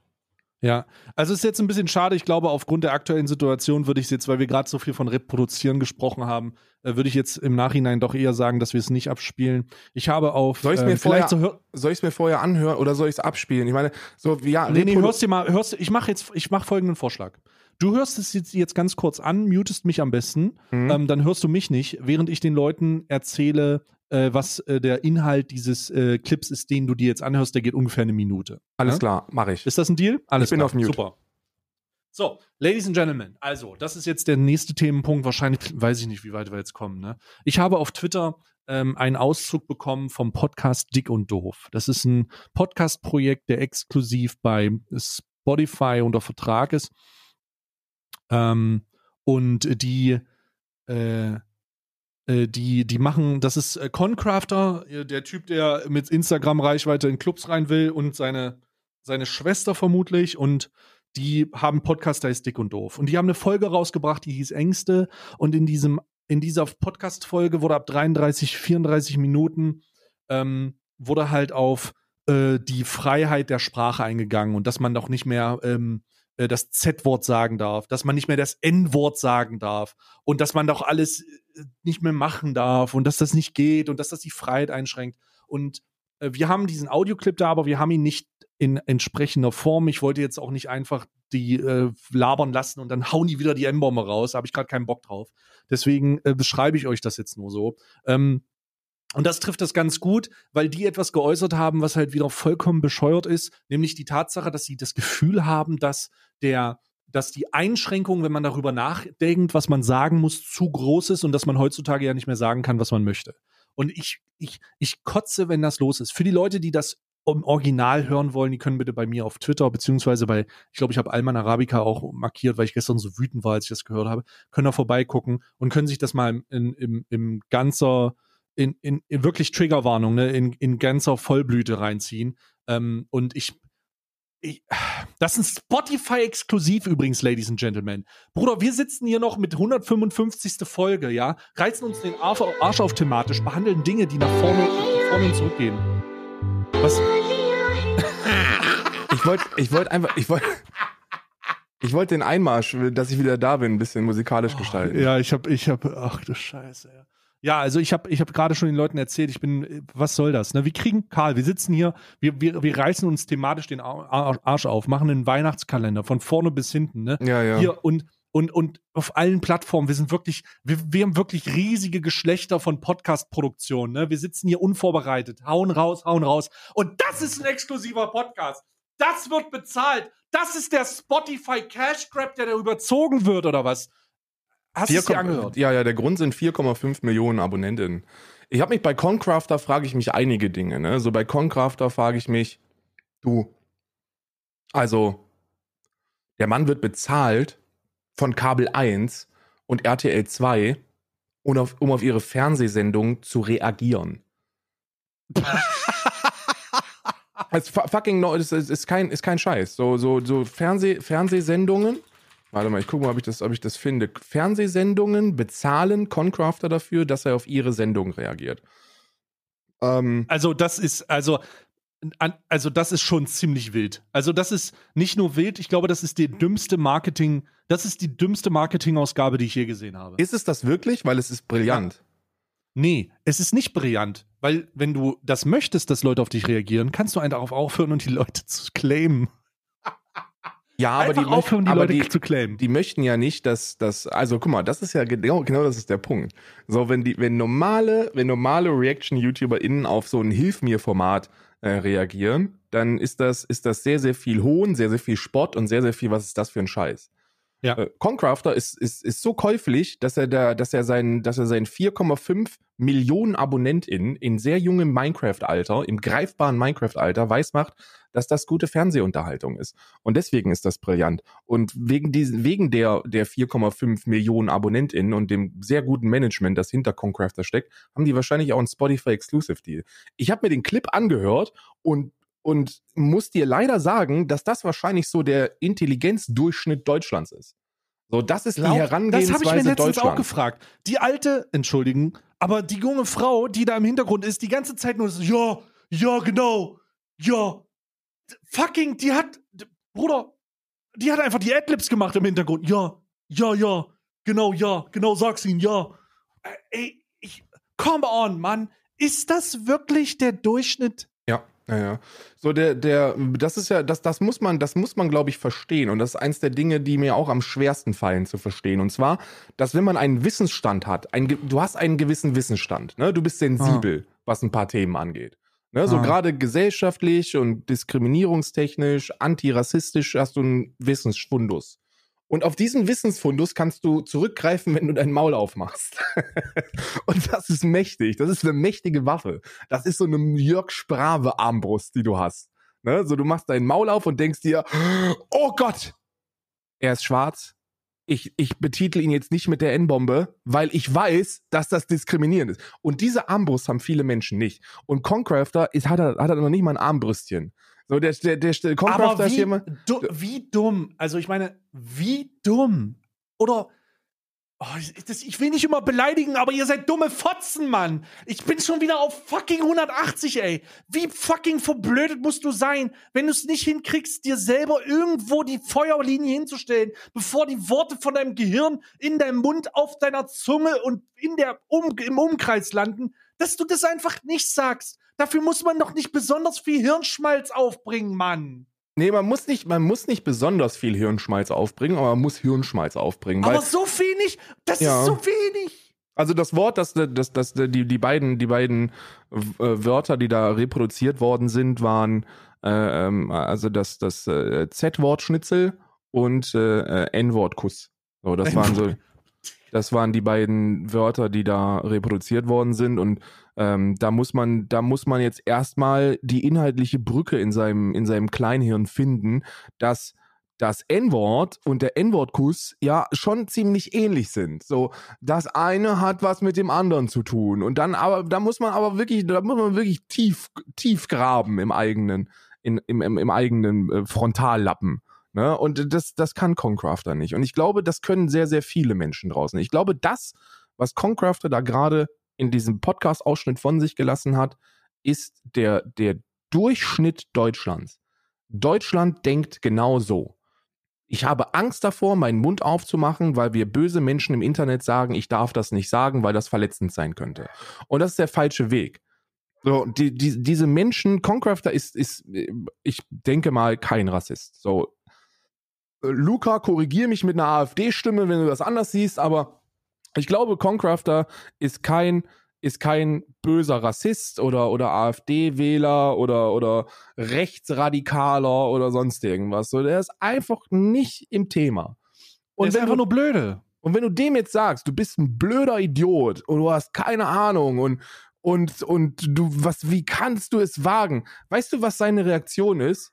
Ja, also es ist jetzt ein bisschen schade. Ich glaube, aufgrund der aktuellen Situation würde ich es jetzt, weil wir gerade so viel von Reproduzieren gesprochen haben, äh, würde ich jetzt im Nachhinein doch eher sagen, dass wir es nicht abspielen. Ich habe auf. Soll ich es mir, ähm, vorher, so soll mir vorher anhören oder soll ich es abspielen? Ich meine, so, ja. Nee, nee, hörst dir mal, hörst, ich mache jetzt, ich mache folgenden Vorschlag. Du hörst es jetzt, jetzt ganz kurz an, mutest mich am besten, mhm. ähm, dann hörst du mich nicht, während ich den Leuten erzähle, äh, was äh, der Inhalt dieses äh, Clips ist, den du dir jetzt anhörst. Der geht ungefähr eine Minute. Alles ja? klar, mache ich. Ist das ein Deal? Alles ich bin klar. auf Mute. Super. So, Ladies and Gentlemen, also, das ist jetzt der nächste Themenpunkt. Wahrscheinlich weiß ich nicht, wie weit wir jetzt kommen. Ne? Ich habe auf Twitter ähm, einen Auszug bekommen vom Podcast Dick und Doof. Das ist ein Podcast-Projekt, der exklusiv bei Spotify unter Vertrag ist. Ähm, und die äh, äh, die, die machen, das ist äh, Concrafter, äh, der Typ, der mit Instagram-Reichweite in Clubs rein will und seine, seine Schwester vermutlich und die haben Podcast, der ist dick und doof. Und die haben eine Folge rausgebracht, die hieß Ängste und in diesem, in dieser Podcast-Folge wurde ab 33, 34 Minuten ähm, wurde halt auf äh, die Freiheit der Sprache eingegangen und dass man doch nicht mehr ähm, äh, das Z-Wort sagen darf, dass man nicht mehr das N-Wort sagen darf und dass man doch alles äh, nicht mehr machen darf und dass das nicht geht und dass das die Freiheit einschränkt. Und äh, wir haben diesen Audioclip da, aber wir haben ihn nicht in entsprechender Form. Ich wollte jetzt auch nicht einfach die äh, labern lassen und dann hauen die wieder die M-Bombe raus. Da habe ich gerade keinen Bock drauf. Deswegen äh, beschreibe ich euch das jetzt nur so. Ähm, und das trifft das ganz gut, weil die etwas geäußert haben, was halt wieder vollkommen bescheuert ist, nämlich die Tatsache, dass sie das Gefühl haben, dass der dass die Einschränkung, wenn man darüber nachdenkt, was man sagen muss, zu groß ist und dass man heutzutage ja nicht mehr sagen kann, was man möchte. Und ich, ich, ich kotze, wenn das los ist. Für die Leute, die das im Original hören wollen, die können bitte bei mir auf Twitter, beziehungsweise bei, ich glaube, ich habe Alman Arabica auch markiert, weil ich gestern so wütend war, als ich das gehört habe, können da vorbeigucken und können sich das mal in, im, im ganzer in, in, in wirklich Triggerwarnung, ne, in, in ganzer Vollblüte reinziehen. Ähm, und ich, ich, das ist ein Spotify-Exklusiv übrigens, Ladies and Gentlemen. Bruder, wir sitzen hier noch mit 155. Folge, ja, reizen uns den Arsch auf thematisch, behandeln Dinge, die nach vorne, nach vorne und zurückgehen. Was? Ich wollte ich wollt einfach, ich wollte. Ich wollte den Einmarsch, dass ich wieder da bin, ein bisschen musikalisch gestalten. Ja, ich habe, ich habe, ach du Scheiße. Ja. Ja, also ich habe ich hab gerade schon den Leuten erzählt, ich bin, was soll das? Ne? Wir kriegen, Karl, wir sitzen hier, wir, wir, wir reißen uns thematisch den Arsch auf, machen einen Weihnachtskalender von vorne bis hinten. Ne? Ja, ja. Hier und, und, und auf allen Plattformen, wir sind wirklich, wir, wir haben wirklich riesige Geschlechter von Podcast-Produktion. Ne? Wir sitzen hier unvorbereitet, hauen raus, hauen raus. Und das ist ein exklusiver Podcast. Das wird bezahlt. Das ist der Spotify Cash Grab, der da überzogen wird, oder was? Hast du dir angehört? Ja, ja, der Grund sind 4,5 Millionen Abonnentinnen. Ich habe mich bei Concrafter frage ich mich einige Dinge. Ne? So bei Concrafter frage ich mich, du, also der Mann wird bezahlt von Kabel 1 und RTL 2, um auf, um auf ihre Fernsehsendung zu reagieren. Es fucking no, es ist, ist, kein, ist kein Scheiß. So, so, so Fernseh, Fernsehsendungen Warte mal, ich gucke mal, ob ich, das, ob ich das finde. Fernsehsendungen bezahlen Concrafter dafür, dass er auf ihre Sendung reagiert. Ähm, also, das ist, also, also das ist schon ziemlich wild. Also das ist nicht nur wild, ich glaube, das ist die dümmste Marketing, das ist die dümmste Marketingausgabe, die ich je gesehen habe. Ist es das wirklich? Weil es ist brillant. Ja. Nee, es ist nicht brillant, weil wenn du das möchtest, dass Leute auf dich reagieren, kannst du einen darauf aufhören und die Leute zu claimen. Ja, aber die aufhören, die aber Leute die, zu claimen. Die möchten ja nicht, dass das, also guck mal, das ist ja genau, genau das ist der Punkt. So, wenn die, wenn normale, wenn normale Reaction-YouTuberInnen auf so ein Hilf mir-Format äh, reagieren, dann ist das, ist das sehr, sehr viel Hohn, sehr, sehr viel Spott und sehr, sehr viel, was ist das für ein Scheiß. Ja. Äh, Concrafter ist, ist, ist so käuflich, dass er da, dass er seinen, dass er seinen 4,5 Millionen AbonnentInnen in sehr jungem Minecraft-Alter, im greifbaren Minecraft-Alter weismacht, dass das gute Fernsehunterhaltung ist. Und deswegen ist das brillant. Und wegen diesen, wegen der, der 4,5 Millionen AbonnentInnen und dem sehr guten Management, das hinter Concrafter steckt, haben die wahrscheinlich auch einen Spotify Exclusive Deal. Ich habe mir den Clip angehört und und muss dir leider sagen, dass das wahrscheinlich so der Intelligenzdurchschnitt Deutschlands ist. So, das ist Glaub, die Herangehensweise Das habe ich mir letztens auch gefragt. Die alte, entschuldigen, aber die junge Frau, die da im Hintergrund ist, die ganze Zeit nur so, ja, ja, genau, ja, fucking, die hat, Bruder, die hat einfach die Adlibs gemacht im Hintergrund. Ja, ja, ja, genau, ja, genau, sag's ihnen, ja. Äh, ey, ich, come on, Mann. Ist das wirklich der Durchschnitt? Ja, ja, ja. So der, der, das ist ja, das, das muss man, das muss man, glaube ich, verstehen. Und das ist eins der Dinge, die mir auch am schwersten fallen zu verstehen. Und zwar, dass wenn man einen Wissensstand hat, ein, du hast einen gewissen Wissensstand, ne? Du bist sensibel, ah. was ein paar Themen angeht. Ne, so ah. gerade gesellschaftlich und diskriminierungstechnisch, antirassistisch hast du einen Wissensfundus. Und auf diesen Wissensfundus kannst du zurückgreifen, wenn du dein Maul aufmachst. und das ist mächtig. Das ist eine mächtige Waffe. Das ist so eine Jörg Sprave Armbrust, die du hast. Ne? So, du machst dein Maul auf und denkst dir, oh Gott, er ist schwarz, ich, ich betitel ihn jetzt nicht mit der N-Bombe, weil ich weiß, dass das diskriminierend ist. Und diese Armbrust haben viele Menschen nicht. Und Concrafter ist, hat, er, hat er noch nicht mal ein Armbrüstchen. So, der, der, der, der Concrafter Aber wie, ist jemand. Du, wie dumm. Also, ich meine, wie dumm. Oder Oh, das, ich will nicht immer beleidigen, aber ihr seid dumme Fotzen, Mann. Ich bin schon wieder auf fucking 180, ey. Wie fucking verblödet musst du sein, wenn du es nicht hinkriegst, dir selber irgendwo die Feuerlinie hinzustellen, bevor die Worte von deinem Gehirn in deinem Mund, auf deiner Zunge und in der um, im Umkreis landen, dass du das einfach nicht sagst. Dafür muss man doch nicht besonders viel Hirnschmalz aufbringen, Mann. Nee, man muss nicht, man muss nicht besonders viel Hirnschmalz aufbringen, aber man muss Hirnschmalz aufbringen. Aber so wenig, das ja. ist so wenig. Also das Wort, das, das, das, die, die beiden, die beiden äh, Wörter, die da reproduziert worden sind, waren äh, ähm, also das, das äh, Z-Wort Schnitzel und äh, N-Wort Kuss. So, das waren so, das waren die beiden Wörter, die da reproduziert worden sind und ähm, da muss man, da muss man jetzt erstmal die inhaltliche Brücke in seinem, in seinem Kleinhirn finden, dass das N-Wort und der N-Wort-Kuss ja schon ziemlich ähnlich sind. So, das eine hat was mit dem anderen zu tun. Und dann aber, da muss man aber wirklich, da muss man wirklich tief, tief graben im eigenen, in, im, im, im eigenen äh, Frontallappen. Ne? Und das, das kann Concrafter nicht. Und ich glaube, das können sehr, sehr viele Menschen draußen. Ich glaube, das, was Concrafter da gerade in diesem Podcast-Ausschnitt von sich gelassen hat, ist der, der Durchschnitt Deutschlands. Deutschland denkt genau so. Ich habe Angst davor, meinen Mund aufzumachen, weil wir böse Menschen im Internet sagen, ich darf das nicht sagen, weil das verletzend sein könnte. Und das ist der falsche Weg. So, die, die, diese Menschen, Concrafter ist, ist, ich denke mal, kein Rassist. So, Luca, korrigier mich mit einer AfD-Stimme, wenn du das anders siehst, aber ich glaube, Concrafter ist kein ist kein böser Rassist oder, oder AfD-Wähler oder, oder Rechtsradikaler oder sonst irgendwas. So, der ist einfach nicht im Thema. Und der ist einfach du, nur blöde. Und wenn du dem jetzt sagst, du bist ein blöder Idiot und du hast keine Ahnung und, und, und du, was, wie kannst du es wagen? Weißt du, was seine Reaktion ist?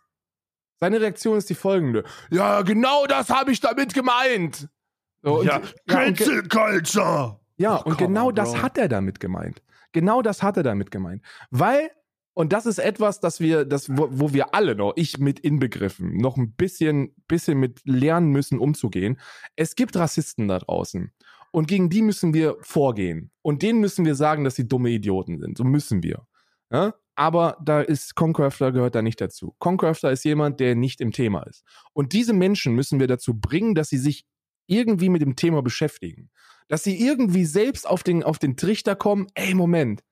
Seine Reaktion ist die folgende. Ja, genau das habe ich damit gemeint. So, ja, Cancel Culture. Ja, und genau on, das hat er damit gemeint. Genau das hat er damit gemeint. Weil, und das ist etwas, das wir, das, wo, wo wir alle noch, ich mit inbegriffen, noch ein bisschen, bisschen mit lernen müssen, umzugehen. Es gibt Rassisten da draußen. Und gegen die müssen wir vorgehen. Und denen müssen wir sagen, dass sie dumme Idioten sind. So müssen wir. Ja? Aber da ist Concrafter gehört da nicht dazu. Concrafter ist jemand, der nicht im Thema ist. Und diese Menschen müssen wir dazu bringen, dass sie sich irgendwie mit dem Thema beschäftigen. Dass sie irgendwie selbst auf den, auf den Trichter kommen, ey, Moment.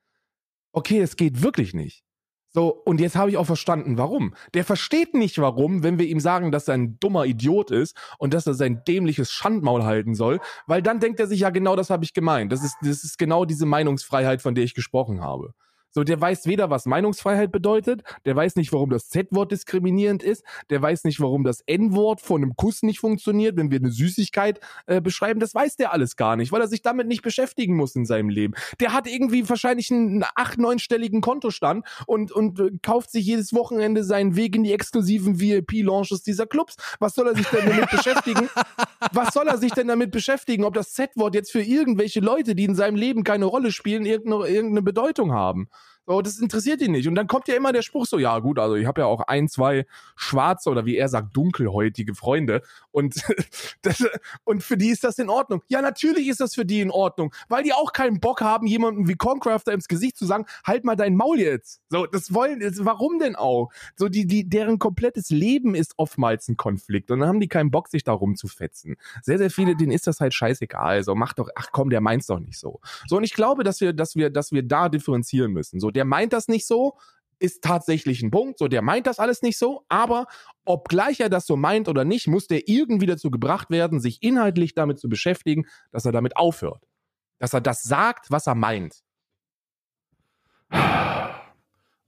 Okay, es geht wirklich nicht. So, und jetzt habe ich auch verstanden, warum. Der versteht nicht, warum, wenn wir ihm sagen, dass er ein dummer Idiot ist und dass er sein dämliches Schandmaul halten soll, weil dann denkt er sich, ja, genau das habe ich gemeint. Das ist, das ist genau diese Meinungsfreiheit, von der ich gesprochen habe. So, der weiß weder, was Meinungsfreiheit bedeutet, der weiß nicht, warum das Z-Wort diskriminierend ist, der weiß nicht, warum das N-Wort von einem Kuss nicht funktioniert, wenn wir eine Süßigkeit äh, beschreiben. Das weiß der alles gar nicht, weil er sich damit nicht beschäftigen muss in seinem Leben. Der hat irgendwie wahrscheinlich einen acht-, neunstelligen Kontostand und, und äh, kauft sich jedes Wochenende seinen Weg in die exklusiven VIP-Launches dieser Clubs. Was soll er sich denn damit beschäftigen? Was soll er sich denn damit beschäftigen, ob das Z-Wort jetzt für irgendwelche Leute, die in seinem Leben keine Rolle spielen, irgendeine, irgendeine Bedeutung haben? So, das interessiert ihn nicht. Und dann kommt ja immer der Spruch so, ja gut, also ich habe ja auch ein, zwei schwarze oder wie er sagt, dunkelhäutige Freunde. Und, das, und für die ist das in Ordnung. Ja, natürlich ist das für die in Ordnung, weil die auch keinen Bock haben, jemandem wie Concrafter ins Gesicht zu sagen, halt mal dein Maul jetzt. So, das wollen, warum denn auch? So, die, die, deren komplettes Leben ist oftmals ein Konflikt. Und dann haben die keinen Bock, sich da rumzufetzen. Sehr, sehr viele, denen ist das halt scheißegal. So, mach doch, ach komm, der meint's doch nicht so. So, und ich glaube, dass wir, dass wir, dass wir da differenzieren müssen. So, der meint das nicht so, ist tatsächlich ein Punkt. So, der meint das alles nicht so, aber obgleich er das so meint oder nicht, muss der irgendwie dazu gebracht werden, sich inhaltlich damit zu beschäftigen, dass er damit aufhört. Dass er das sagt, was er meint.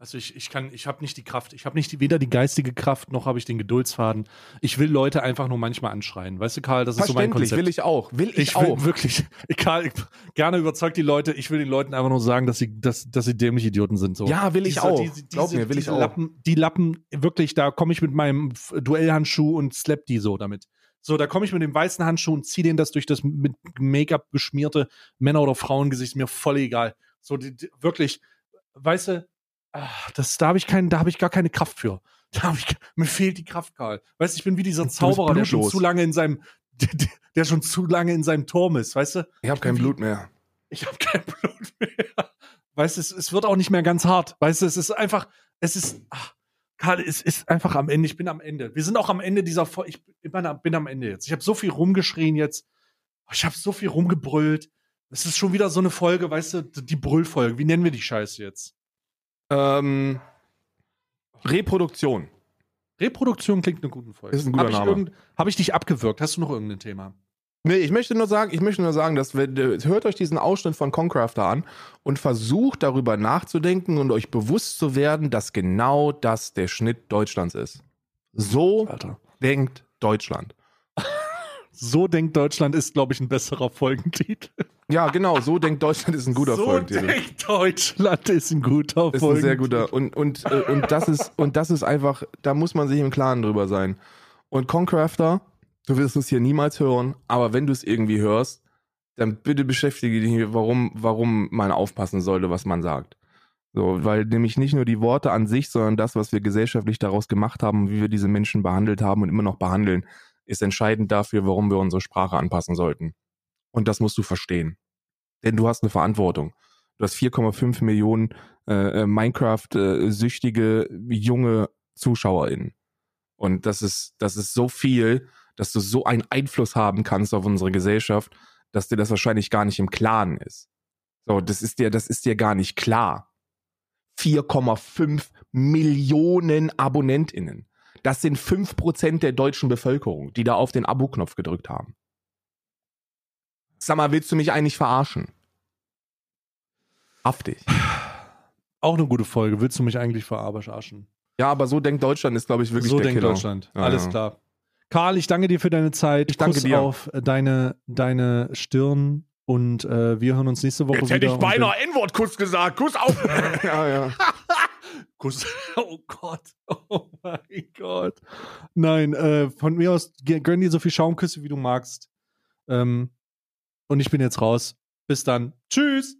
Also ich, ich kann, ich habe nicht die Kraft, ich habe nicht die, weder die geistige Kraft noch habe ich den Geduldsfaden. Ich will Leute einfach nur manchmal anschreien. Weißt du, Karl, das ist so mein Konzept. will ich auch. Will ich, ich auch. will wirklich, Karl, ich, gerne überzeugt die Leute. Ich will den Leuten einfach nur sagen, dass sie, dass, dass sie dämliche Idioten sind. So. Ja, will ich Diese- auch. diese- Glaub mir, will ich auch. Lappen, die Lappen, wirklich, da komme ich mit meinem Duellhandschuh und slap die so damit. So, da komme ich mit dem weißen Handschuh und ziehe den das durch das mit Make-up geschmierte Männer- oder Frauengesicht, mir voll egal. So, die, die, wirklich, weißt du, ah, das, da habe ich keinen, da habe ich gar keine Kraft für. Da ich, mir fehlt die Kraft, Karl. Weißt du, ich bin wie dieser Zauberer, der schon zu lange in seinem, der, der schon zu lange in seinem Turm ist, weißt du? Ich habe kein Blut mehr. Ich habe kein Blut mehr. Weißt du, es, es wird auch nicht mehr ganz hart. Weißt du, es ist einfach, es ist, ach, Karl, es ist einfach am Ende. Ich bin am Ende. Wir sind auch am Ende dieser Folge. Ich bin, am- bin am Ende jetzt. Ich habe so viel rumgeschrien jetzt. Ich habe so viel rumgebrüllt. Es ist schon wieder so eine Folge, weißt du, die Brüllfolge. Wie nennen wir die Scheiße jetzt? Ähm, Reproduktion. Reproduktion klingt eine gute Folge. Ist ein guter Habe ich, Name. irgend- hab ich dich abgewürgt? Hast du noch irgendein Thema? Nee, ich möchte nur sagen, ich möchte nur sagen, dass wir, äh, hört euch diesen Ausschnitt von Concrafter an und versucht darüber nachzudenken und euch bewusst zu werden, dass genau das der Schnitt Deutschlands ist. So Alter. denkt Deutschland. So denkt Deutschland ist, glaube ich, ein besserer Folgentitel. Ja, genau, so denkt Deutschland ist ein guter so Folgentitel. denkt Deutschland ist ein guter Ist ein sehr guter. Und, und, äh, und, das ist, und das ist einfach, da muss man sich im Klaren drüber sein. Und Concrafter, du wirst es hier niemals hören, aber wenn du es irgendwie hörst, dann bitte beschäftige dich, warum, warum man aufpassen sollte, was man sagt. So, weil nämlich nicht nur die Worte an sich, sondern das, was wir gesellschaftlich daraus gemacht haben, wie wir diese Menschen behandelt haben und immer noch behandeln, ist entscheidend dafür, warum wir unsere Sprache anpassen sollten. Und das musst du verstehen. Denn du hast eine Verantwortung. Du hast 4,5 Millionen äh, äh, Minecraft-süchtige junge ZuschauerInnen. Und das ist, das ist so viel, dass du so einen Einfluss haben kannst auf unsere Gesellschaft, dass dir das wahrscheinlich gar nicht im Klaren ist. So, das ist dir, das ist dir gar nicht klar. 4,5 Millionen AbonnentInnen. Das sind 5% der deutschen Bevölkerung, die da auf den Abo-Knopf gedrückt haben. Sag mal, willst du mich eigentlich verarschen? Haftig. Auch eine gute Folge. Willst du mich eigentlich verarschen? Ja, aber so denkt Deutschland ist, glaube ich, wirklich so der denkt Killer. Deutschland. Ja, Alles ja. klar. Karl, ich danke dir für deine Zeit. Ich danke Kuss dir. auf deine, deine Stirn und äh, wir hören uns nächste Woche Jetzt wieder. hätte ich beinahe N-Wort-Kuss gesagt. Kuss auf. ja, ja. Kuss. Oh Gott. Oh mein Gott. Nein, äh, von mir aus gönn dir so viel Schaumküsse, wie du magst. Ähm, und ich bin jetzt raus. Bis dann. Tschüss.